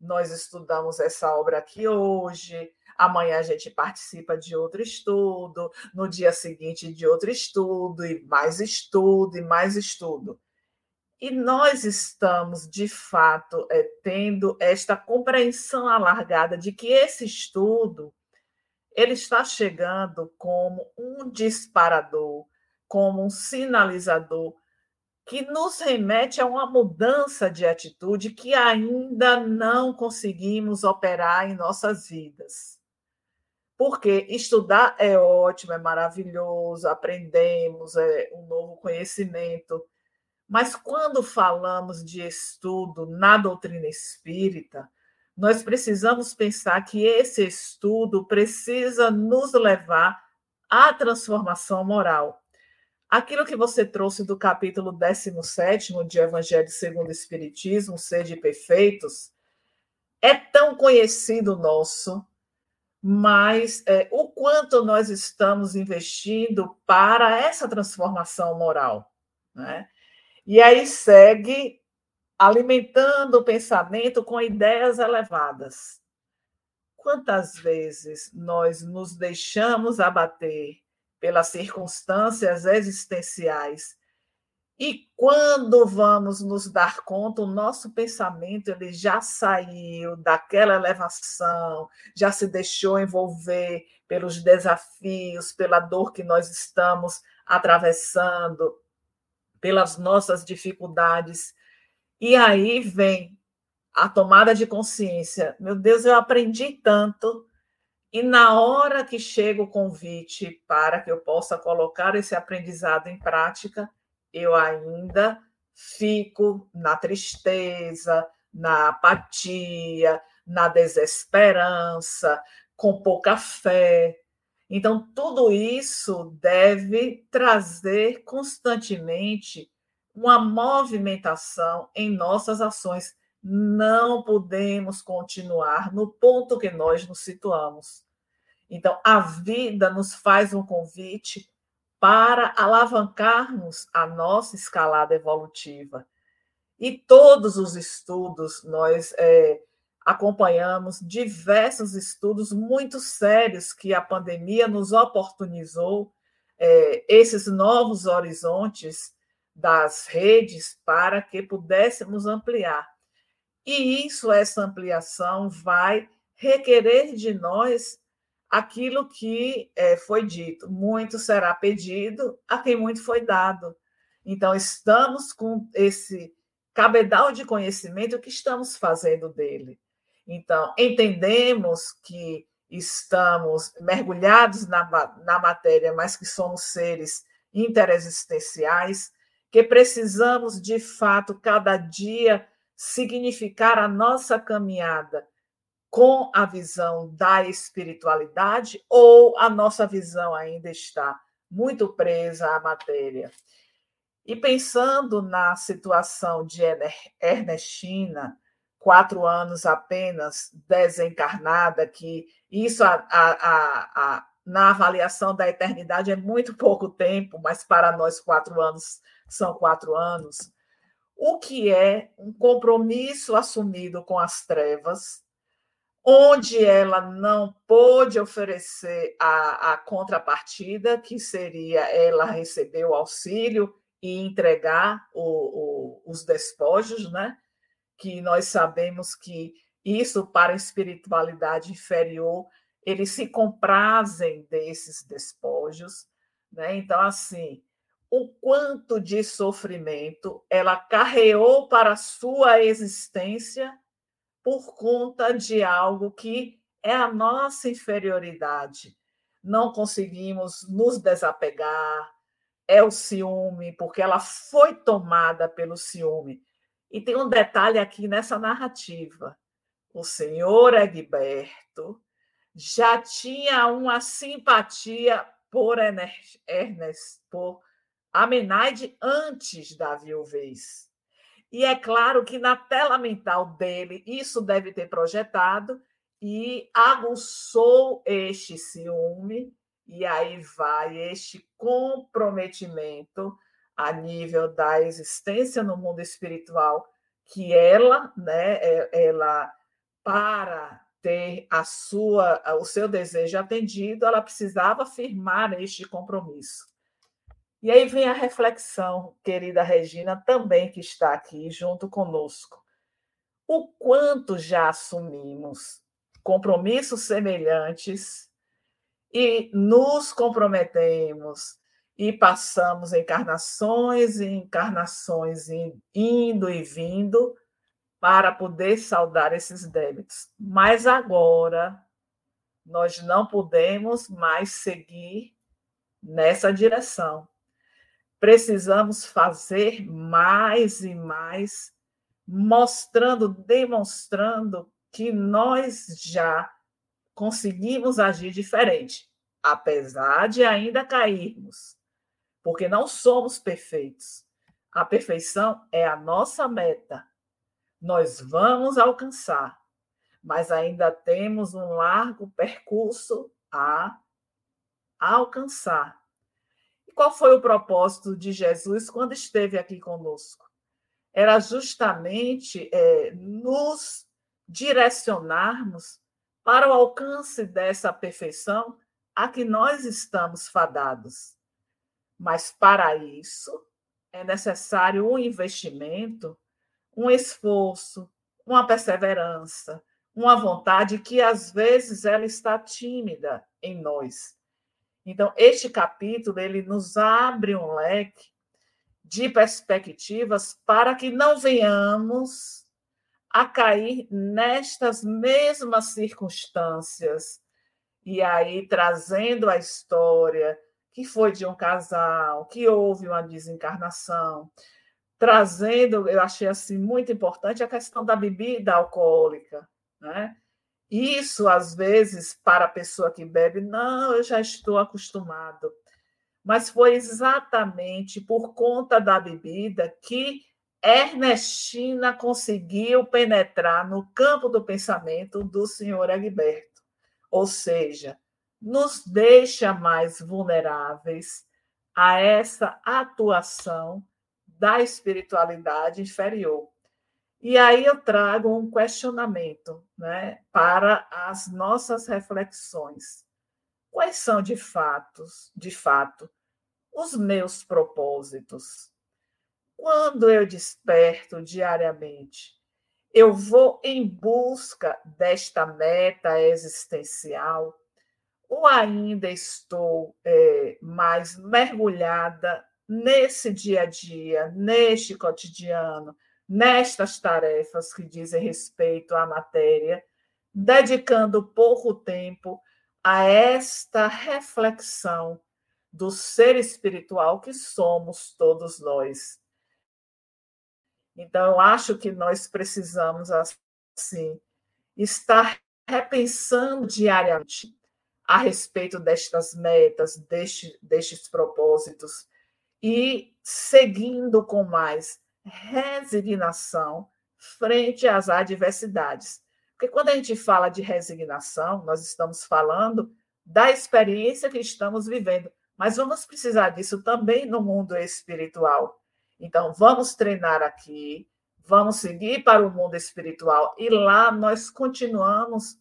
Speaker 3: Nós estudamos essa obra aqui hoje, amanhã a gente participa de outro estudo, no dia seguinte de outro estudo, e mais estudo, e mais estudo. E nós estamos, de fato, é, tendo esta compreensão alargada de que esse estudo ele está chegando como um disparador, como um sinalizador que nos remete a uma mudança de atitude que ainda não conseguimos operar em nossas vidas. Porque estudar é ótimo, é maravilhoso, aprendemos é um novo conhecimento, mas quando falamos de estudo na doutrina espírita, nós precisamos pensar que esse estudo precisa nos levar à transformação moral. Aquilo que você trouxe do capítulo 17 de Evangelho segundo o Espiritismo, Sede Perfeitos, é tão conhecido nosso, mas é, o quanto nós estamos investindo para essa transformação moral. Né? E aí segue alimentando o pensamento com ideias elevadas. Quantas vezes nós nos deixamos abater pelas circunstâncias existenciais e quando vamos nos dar conta, o nosso pensamento ele já saiu daquela elevação, já se deixou envolver pelos desafios, pela dor que nós estamos atravessando, pelas nossas dificuldades. E aí vem a tomada de consciência. Meu Deus, eu aprendi tanto. E na hora que chega o convite para que eu possa colocar esse aprendizado em prática, eu ainda fico na tristeza, na apatia, na desesperança, com pouca fé, então, tudo isso deve trazer constantemente uma movimentação em nossas ações. Não podemos continuar no ponto que nós nos situamos. Então, a vida nos faz um convite para alavancarmos a nossa escalada evolutiva. E todos os estudos nós é, acompanhamos diversos estudos muito sérios que a pandemia nos oportunizou, é, esses novos horizontes das redes para que pudéssemos ampliar. E isso, essa ampliação, vai requerer de nós aquilo que é, foi dito: muito será pedido a quem muito foi dado. Então, estamos com esse cabedal de conhecimento, o que estamos fazendo dele? Então, entendemos que estamos mergulhados na, na matéria, mas que somos seres interexistenciais, que precisamos, de fato, cada dia significar a nossa caminhada com a visão da espiritualidade ou a nossa visão ainda está muito presa à matéria. E pensando na situação de Ernestina, quatro anos apenas desencarnada, que isso a, a, a, na avaliação da eternidade é muito pouco tempo, mas para nós quatro anos são quatro anos. O que é um compromisso assumido com as trevas, onde ela não pôde oferecer a, a contrapartida, que seria ela receber o auxílio e entregar o, o, os despojos, né? Que nós sabemos que isso para a espiritualidade inferior, eles se comprazem desses despojos, né? Então, assim, o quanto de sofrimento ela carreou para a sua existência por conta de algo que é a nossa inferioridade. Não conseguimos nos desapegar, é o ciúme, porque ela foi tomada pelo ciúme. E tem um detalhe aqui nessa narrativa. O senhor Egberto já tinha uma simpatia por Ernest, por Amenaide antes da viuvez. E é claro que na tela mental dele isso deve ter projetado e aguçou este ciúme, e aí vai este comprometimento a nível da existência no mundo espiritual, que ela, né, é, ela para ter a sua o seu desejo atendido, ela precisava firmar este compromisso. E aí vem a reflexão, querida Regina, também que está aqui junto conosco. O quanto já assumimos compromissos semelhantes e nos comprometemos e passamos encarnações e encarnações indo e vindo para poder saldar esses débitos. Mas agora nós não podemos mais seguir nessa direção. Precisamos fazer mais e mais, mostrando, demonstrando que nós já conseguimos agir diferente, apesar de ainda cairmos porque não somos perfeitos. A perfeição é a nossa meta. Nós vamos alcançar, mas ainda temos um largo percurso a alcançar. E qual foi o propósito de Jesus quando esteve aqui conosco? Era justamente é, nos direcionarmos para o alcance dessa perfeição a que nós estamos fadados. Mas para isso é necessário um investimento, um esforço, uma perseverança, uma vontade que às vezes ela está tímida em nós. Então, este capítulo ele nos abre um leque de perspectivas para que não venhamos a cair nestas mesmas circunstâncias. E aí, trazendo a história que foi de um casal, que houve uma desencarnação, trazendo, eu achei assim muito importante a questão da bebida alcoólica, né? Isso às vezes para a pessoa que bebe, não, eu já estou acostumado. Mas foi exatamente por conta da bebida que Ernestina conseguiu penetrar no campo do pensamento do senhor Egberto. Ou seja, nos deixa mais vulneráveis a essa atuação da espiritualidade inferior. E aí eu trago um questionamento né, para as nossas reflexões. Quais são de fato, de fato, os meus propósitos? Quando eu desperto diariamente, eu vou em busca desta meta existencial ou ainda estou é, mais mergulhada nesse dia a dia, neste cotidiano, nestas tarefas que dizem respeito à matéria, dedicando pouco tempo a esta reflexão do ser espiritual que somos todos nós. Então, eu acho que nós precisamos, assim, estar repensando diariamente a respeito destas metas, deste, destes propósitos, e seguindo com mais resignação frente às adversidades. Porque quando a gente fala de resignação, nós estamos falando da experiência que estamos vivendo, mas vamos precisar disso também no mundo espiritual. Então, vamos treinar aqui, vamos seguir para o mundo espiritual e lá nós continuamos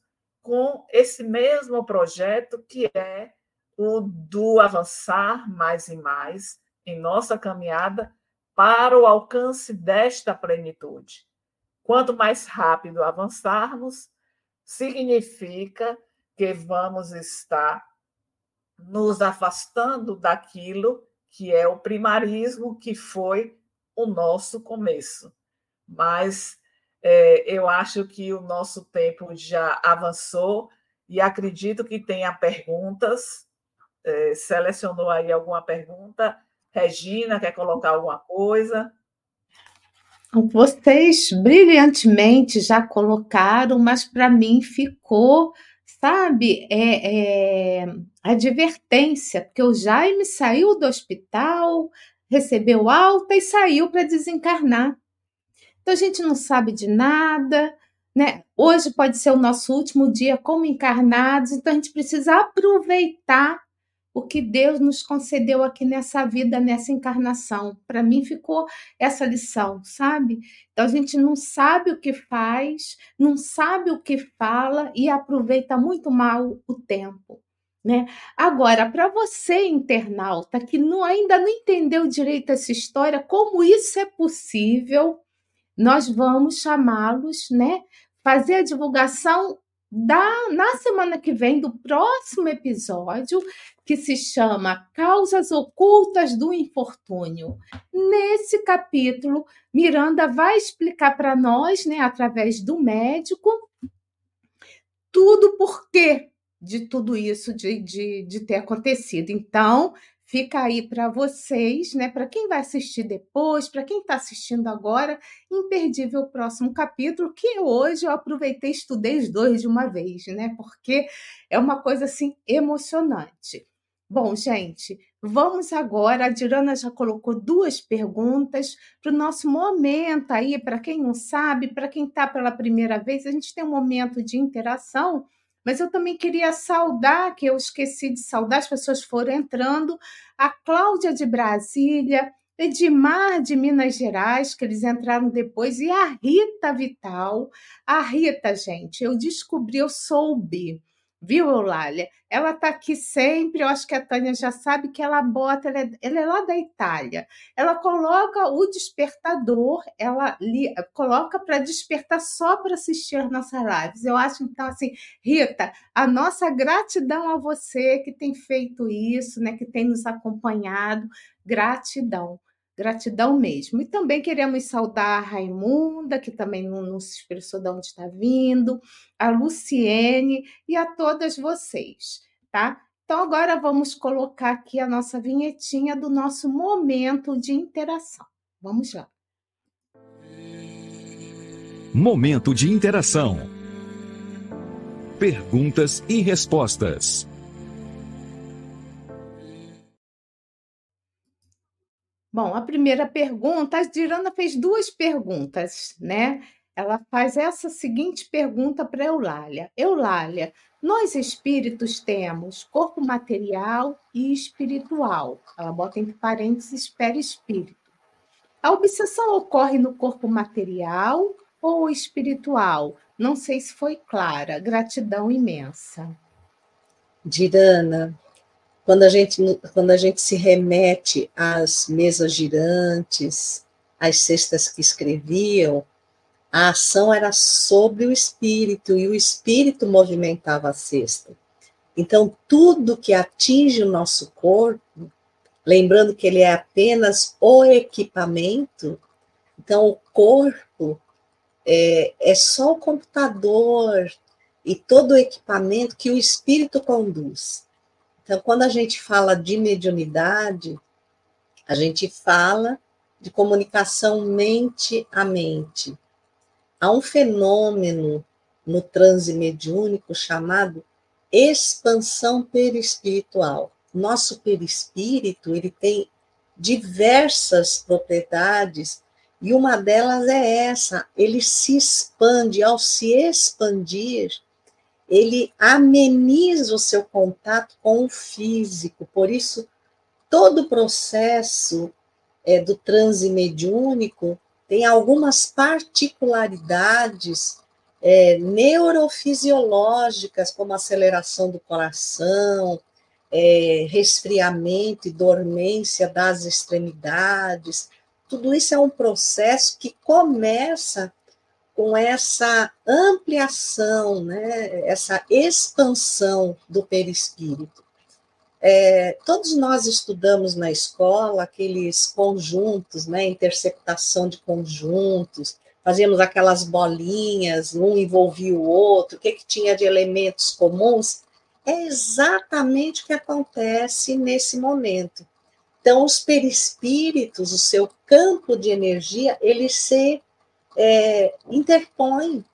Speaker 3: com esse mesmo projeto que é o do avançar mais e mais em nossa caminhada para o alcance desta plenitude. Quanto mais rápido avançarmos, significa que vamos estar nos afastando daquilo que é o primarismo, que foi o nosso começo. Mas é, eu acho que o nosso tempo já avançou e acredito que tenha perguntas. É, selecionou aí alguma pergunta? Regina, quer colocar alguma coisa?
Speaker 2: Vocês brilhantemente já colocaram, mas para mim ficou, sabe, é, é, advertência, porque o Jaime saiu do hospital, recebeu alta e saiu para desencarnar. Então a gente não sabe de nada, né? Hoje pode ser o nosso último dia como encarnados, então a gente precisa aproveitar o que Deus nos concedeu aqui nessa vida, nessa encarnação. Para mim ficou essa lição, sabe? Então a gente não sabe o que faz, não sabe o que fala e aproveita muito mal o tempo. Né? Agora, para você, internauta, que não, ainda não entendeu direito essa história, como isso é possível, nós vamos chamá-los, né? Fazer a divulgação da, na semana que vem do próximo episódio, que se chama Causas Ocultas do Infortúnio. Nesse capítulo, Miranda vai explicar para nós, né, através do médico, tudo por quê de tudo isso de, de, de ter acontecido. Então, fica aí para vocês, né? Para quem vai assistir depois, para quem está assistindo agora, imperdível o próximo capítulo, que hoje eu aproveitei e estudei os dois de uma vez, né? Porque é uma coisa assim emocionante. Bom, gente, vamos agora. A Dirana já colocou duas perguntas para o nosso momento aí, para quem não sabe, para quem está pela primeira vez, a gente tem um momento de interação mas eu também queria saudar, que eu esqueci de saudar, as pessoas foram entrando, a Cláudia de Brasília, Edmar de Minas Gerais, que eles entraram depois, e a Rita Vital. A Rita, gente, eu descobri, eu soube Viu, Eulália? Ela está aqui sempre, eu acho que a Tânia já sabe que ela bota, ela é, ela é lá da Itália. Ela coloca o despertador, ela li, coloca para despertar só para assistir nossas lives. Eu acho, então, assim, Rita, a nossa gratidão a você que tem feito isso, né, que tem nos acompanhado. Gratidão. Gratidão mesmo. E também queremos saudar a Raimunda, que também não, não se expressou de onde está vindo, a Luciene e a todas vocês, tá? Então, agora vamos colocar aqui a nossa vinhetinha do nosso momento de interação. Vamos lá.
Speaker 1: Momento de interação. Perguntas e respostas.
Speaker 2: Bom, a primeira pergunta, a Dirana fez duas perguntas, né? Ela faz essa seguinte pergunta para Eulália: Eulália, nós espíritos temos corpo material e espiritual. Ela bota entre parênteses perispírito. A obsessão ocorre no corpo material ou espiritual? Não sei se foi clara. Gratidão imensa.
Speaker 4: Dirana, quando a gente, quando a gente se remete às mesas girantes, às cestas que escreviam, a ação era sobre o espírito e o espírito movimentava a cesta. Então, tudo que atinge o nosso corpo, lembrando que ele é apenas o equipamento, então o corpo é, é só o computador e todo o equipamento que o espírito conduz. Então, quando a gente fala de mediunidade, a gente fala de comunicação mente a mente. Há um fenômeno no transe mediúnico chamado expansão perispiritual. Nosso perispírito, ele tem diversas propriedades e uma delas é essa, ele se expande, ao se expandir, ele ameniza o seu contato com o físico. Por isso, todo o processo é, do transe mediúnico tem algumas particularidades é, neurofisiológicas, como aceleração do coração, é, resfriamento e dormência das extremidades. Tudo isso é um processo que começa com essa ampliação, né, essa expansão do perispírito. É, todos nós estudamos na escola aqueles conjuntos, né, interceptação de conjuntos, fazíamos aquelas bolinhas, um envolvia o outro, o que, que tinha de elementos comuns, é exatamente o que acontece nesse momento. Então, os perispíritos, o seu campo de energia, ele se é, interpõe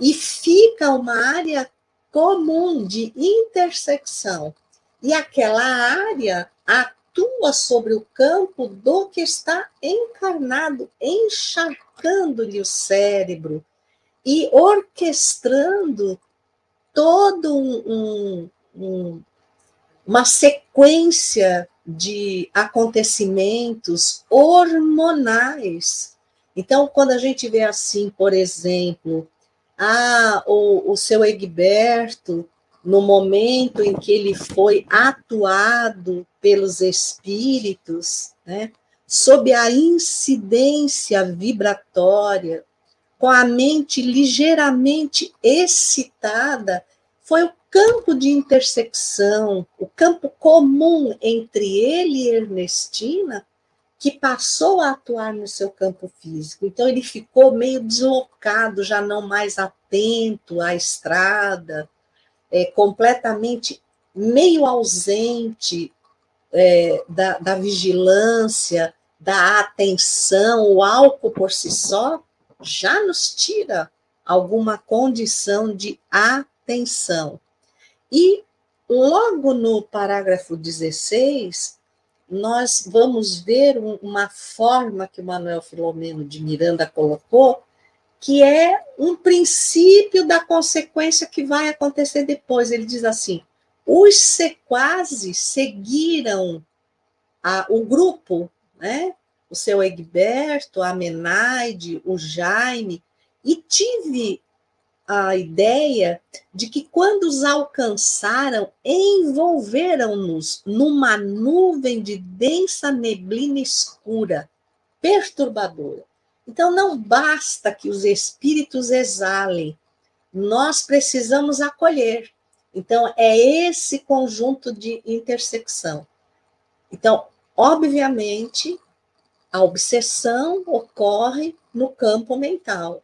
Speaker 4: e fica uma área comum de intersecção. E aquela área atua sobre o campo do que está encarnado, encharcando-lhe o cérebro e orquestrando todo um, um, um, uma sequência de acontecimentos hormonais então, quando a gente vê assim, por exemplo, ah, o, o seu Egberto, no momento em que ele foi atuado pelos espíritos, né, sob a incidência vibratória, com a mente ligeiramente excitada, foi o campo de intersecção, o campo comum entre ele e Ernestina, que passou a atuar no seu campo físico. Então, ele ficou meio deslocado, já não mais atento à estrada, é, completamente meio ausente é, da, da vigilância, da atenção. O álcool por si só já nos tira alguma condição de atenção. E logo no parágrafo 16, nós vamos ver uma forma que o Manuel Filomeno de Miranda colocou, que é um princípio da consequência que vai acontecer depois. Ele diz assim: os sequazes seguiram a, o grupo, né? o seu Egberto, a Menaide, o Jaime, e tive a ideia de que quando os alcançaram, envolveram-nos numa nuvem de densa neblina escura, perturbadora. Então, não basta que os espíritos exalem, nós precisamos acolher. Então, é esse conjunto de intersecção. Então, obviamente, a obsessão ocorre no campo mental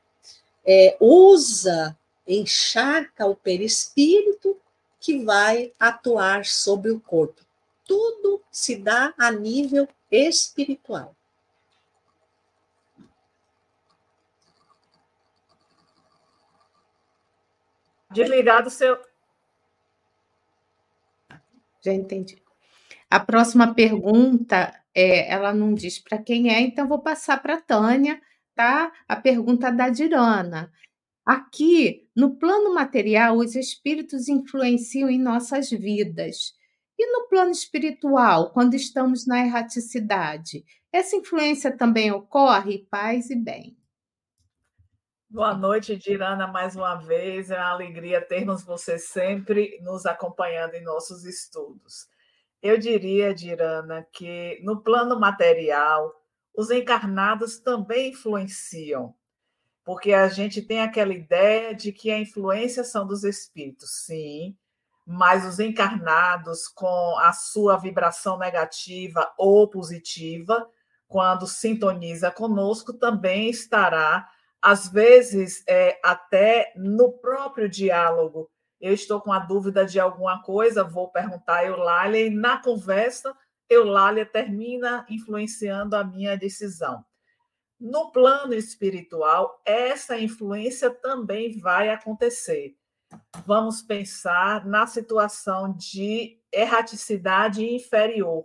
Speaker 4: é, usa, encharca o perispírito que vai atuar sobre o corpo. Tudo se dá a nível espiritual.
Speaker 3: Desligado o seu.
Speaker 2: Já entendi. A próxima pergunta, é, ela não diz para quem é, então vou passar para a Tânia tá? A pergunta da Dirana. Aqui, no plano material, os espíritos influenciam em nossas vidas. E no plano espiritual, quando estamos na erraticidade, essa influência também ocorre? Paz e bem.
Speaker 3: Boa noite, Dirana, mais uma vez. É uma alegria termos você sempre nos acompanhando em nossos estudos. Eu diria, Dirana, que no plano material, os encarnados também influenciam, porque a gente tem aquela ideia de que a influência são dos espíritos, sim, mas os encarnados, com a sua vibração negativa ou positiva, quando sintoniza conosco, também estará, às vezes, é, até no próprio diálogo. Eu estou com a dúvida de alguma coisa, vou perguntar a Eulália, e na conversa Eulália termina influenciando a minha decisão. No plano espiritual, essa influência também vai acontecer. Vamos pensar na situação de erraticidade inferior.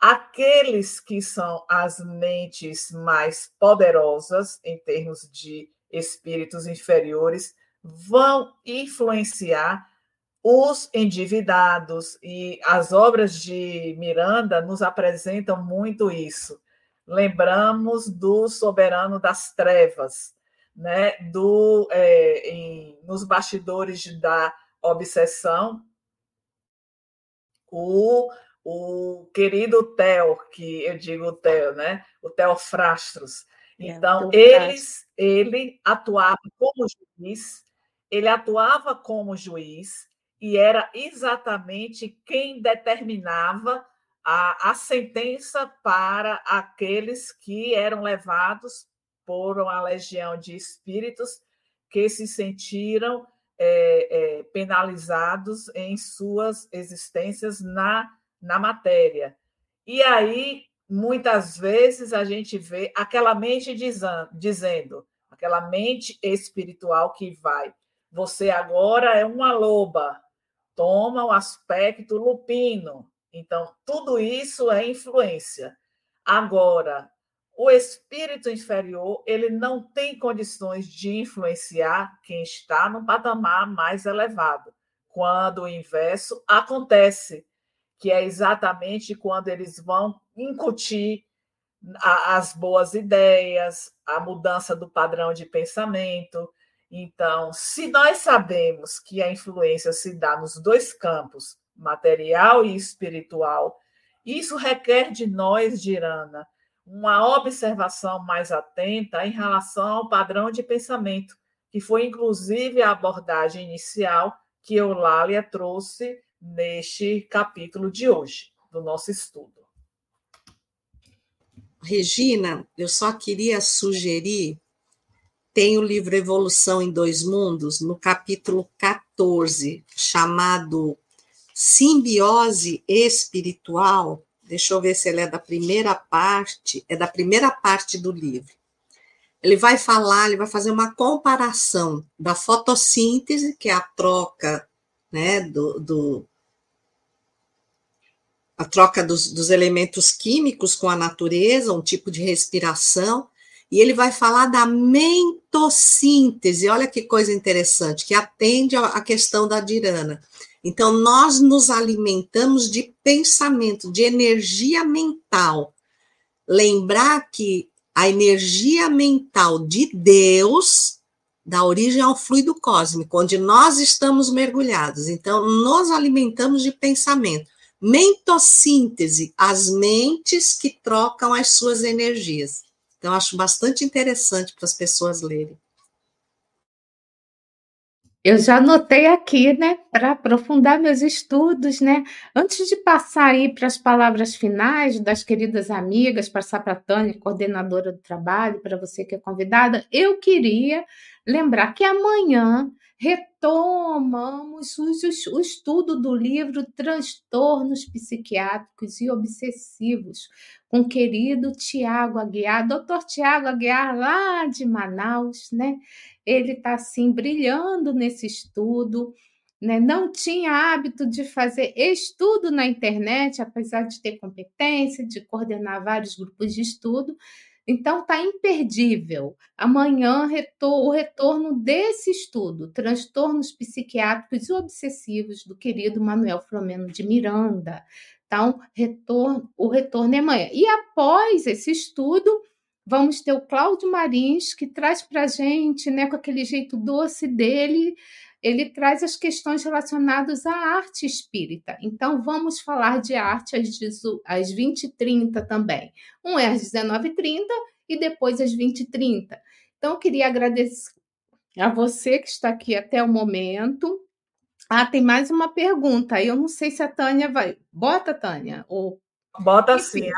Speaker 3: Aqueles que são as mentes mais poderosas, em termos de espíritos inferiores, vão influenciar os endividados e as obras de Miranda nos apresentam muito isso. Lembramos do soberano das trevas, né, do, é, em, nos bastidores da obsessão, o, o querido Theo, que eu digo Theo, né, o Theo Frastros. É, então, é, eles, ele atuava como juiz, ele atuava como juiz e era exatamente quem determinava a, a sentença para aqueles que eram levados por uma legião de espíritos que se sentiram é, é, penalizados em suas existências na, na matéria. E aí, muitas vezes, a gente vê aquela mente dizendo, aquela mente espiritual que vai, você agora é uma loba, toma o aspecto lupino. Então, tudo isso é influência. Agora, o espírito inferior ele não tem condições de influenciar quem está no patamar mais elevado, quando o inverso acontece, que é exatamente quando eles vão incutir as boas ideias, a mudança do padrão de pensamento. Então, se nós sabemos que a influência se dá nos dois campos, material e espiritual, isso requer de nós, Dirana, uma observação mais atenta em relação ao padrão de pensamento, que foi inclusive a abordagem inicial que Eulália trouxe neste capítulo de hoje, do nosso estudo.
Speaker 4: Regina, eu só queria sugerir, tem o livro Evolução em Dois Mundos, no capítulo 14, chamado Simbiose Espiritual, Deixa eu ver se ele é da primeira parte, é da primeira parte do livro. Ele vai falar, ele vai fazer uma comparação da fotossíntese, que é a troca, né, do, do a troca dos, dos elementos químicos com a natureza, um tipo de respiração, e ele vai falar da mentossíntese, olha que coisa interessante, que atende à questão da dirana. Então, nós nos alimentamos de pensamento, de energia mental. Lembrar que a energia mental de Deus dá origem ao fluido cósmico, onde nós estamos mergulhados. Então, nos alimentamos de pensamento. Mentossíntese, as mentes que trocam as suas energias. Então, acho bastante interessante para as pessoas lerem.
Speaker 2: Eu já anotei aqui, né, para aprofundar meus estudos, né? Antes de passar aí para as palavras finais das queridas amigas, passar para a Tânia, coordenadora do trabalho, para você que é convidada, eu queria lembrar que amanhã retomamos o estudo do livro Transtornos Psiquiátricos e Obsessivos, com o querido Tiago Aguiar, doutor Tiago Aguiar, lá de Manaus, né? Ele está assim brilhando nesse estudo. Né? Não tinha hábito de fazer estudo na internet, apesar de ter competência, de coordenar vários grupos de estudo, então, está imperdível. Amanhã, o retorno desse estudo, Transtornos Psiquiátricos e Obsessivos, do querido Manuel Flomeno de Miranda. Então, retorno, o retorno é amanhã. E após esse estudo, vamos ter o Cláudio Marins, que traz para a gente, né, com aquele jeito doce dele, ele traz as questões relacionadas à arte espírita. Então, vamos falar de arte às, às 20h30 também. Um é às 19h30 e depois às 20h30. Então, eu queria agradecer a você que está aqui até o momento. Ah, tem mais uma pergunta. Eu não sei se a Tânia vai. Bota, Tânia. Ou...
Speaker 3: Bota Enfim. sim.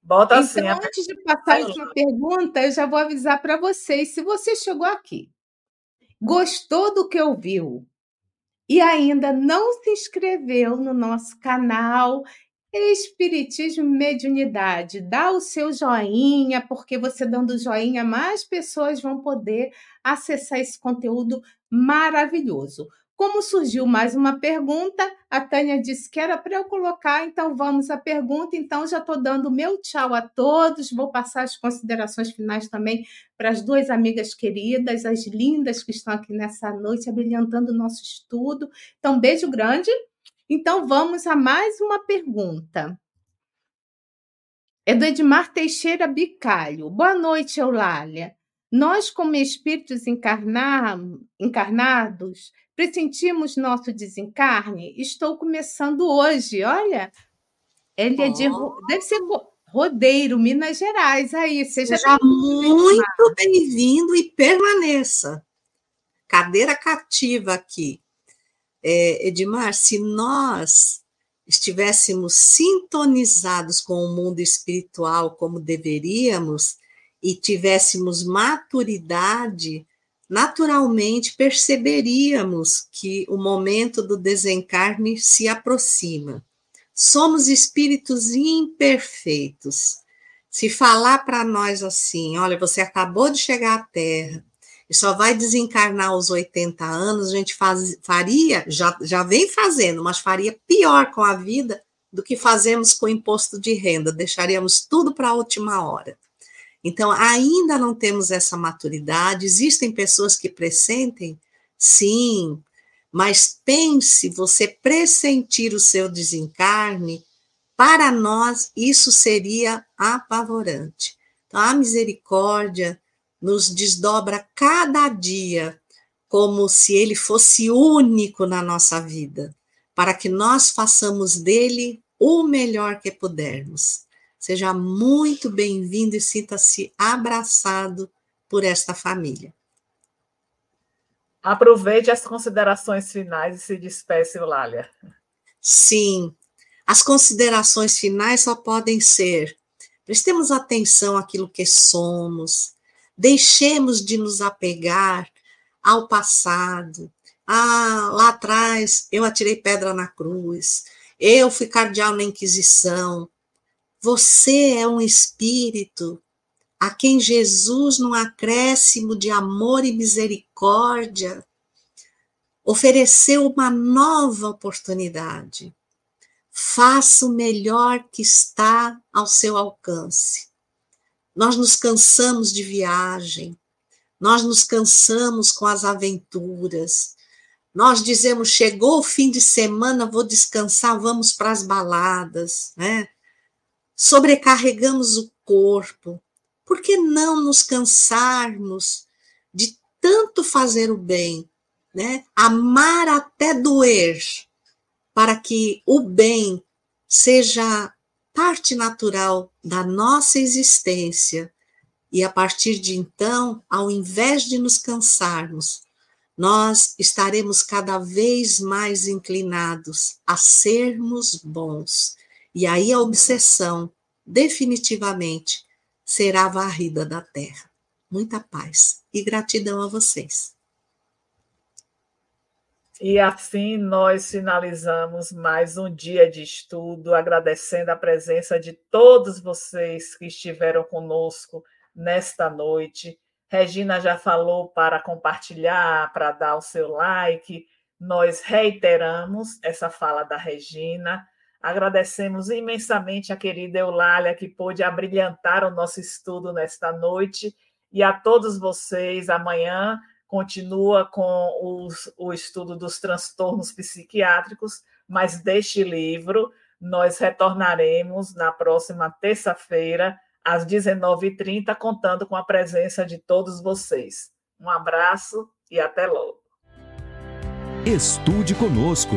Speaker 3: Bota
Speaker 2: então,
Speaker 3: sim.
Speaker 2: Antes de passar a última pergunta, eu já vou avisar para vocês. Se você chegou aqui gostou do que ouviu e ainda não se inscreveu no nosso canal Espiritismo e Mediunidade, dá o seu joinha, porque você dando joinha, mais pessoas vão poder acessar esse conteúdo maravilhoso. Como surgiu mais uma pergunta, a Tânia disse que era para eu colocar, então vamos à pergunta. Então, já estou dando meu tchau a todos. Vou passar as considerações finais também para as duas amigas queridas, as lindas que estão aqui nessa noite, abrilhantando o nosso estudo. Então, beijo grande. Então, vamos a mais uma pergunta. É do Edmar Teixeira Bicalho. Boa noite, Eulália. Nós, como espíritos encarnar, encarnados, pressentimos nosso desencarne? Estou começando hoje, olha. Ele é de. Deve ser Rodeiro, Minas Gerais. Aí, seja,
Speaker 4: seja muito bem-vindo e permaneça. Cadeira cativa aqui. É, Edmar, se nós estivéssemos sintonizados com o mundo espiritual como deveríamos e tivéssemos maturidade, naturalmente perceberíamos que o momento do desencarne se aproxima. Somos espíritos imperfeitos. Se falar para nós assim, olha, você acabou de chegar à Terra e só vai desencarnar aos 80 anos, a gente faz, faria, já, já vem fazendo, mas faria pior com a vida do que fazemos com o imposto de renda, deixaríamos tudo para a última hora. Então, ainda não temos essa maturidade, existem pessoas que pressentem, sim, mas pense, você pressentir o seu desencarne, para nós isso seria apavorante. Então, a misericórdia nos desdobra cada dia como se ele fosse único na nossa vida, para que nós façamos dele o melhor que pudermos. Seja muito bem-vindo e sinta-se abraçado por esta família.
Speaker 3: Aproveite as considerações finais e se despeça, Eulália.
Speaker 4: Sim, as considerações finais só podem ser: prestemos atenção àquilo que somos, deixemos de nos apegar ao passado. Ah, lá atrás eu atirei pedra na cruz, eu fui cardeal na Inquisição. Você é um espírito a quem Jesus, num acréscimo de amor e misericórdia, ofereceu uma nova oportunidade. Faça o melhor que está ao seu alcance. Nós nos cansamos de viagem, nós nos cansamos com as aventuras, nós dizemos: chegou o fim de semana, vou descansar, vamos para as baladas, né? Sobrecarregamos o corpo, por que não nos cansarmos de tanto fazer o bem, né? Amar até doer, para que o bem seja parte natural da nossa existência. E a partir de então, ao invés de nos cansarmos, nós estaremos cada vez mais inclinados a sermos bons. E aí a obsessão, definitivamente, será varrida da terra. Muita paz e gratidão a vocês.
Speaker 3: E assim nós finalizamos mais um dia de estudo, agradecendo a presença de todos vocês que estiveram conosco nesta noite. Regina já falou para compartilhar, para dar o seu like. Nós reiteramos essa fala da Regina. Agradecemos imensamente a querida Eulália, que pôde abrilhantar o nosso estudo nesta noite, e a todos vocês. Amanhã continua com os, o estudo dos transtornos psiquiátricos, mas deste livro nós retornaremos na próxima terça-feira, às 19h30, contando com a presença de todos vocês. Um abraço e até logo.
Speaker 1: Estude conosco.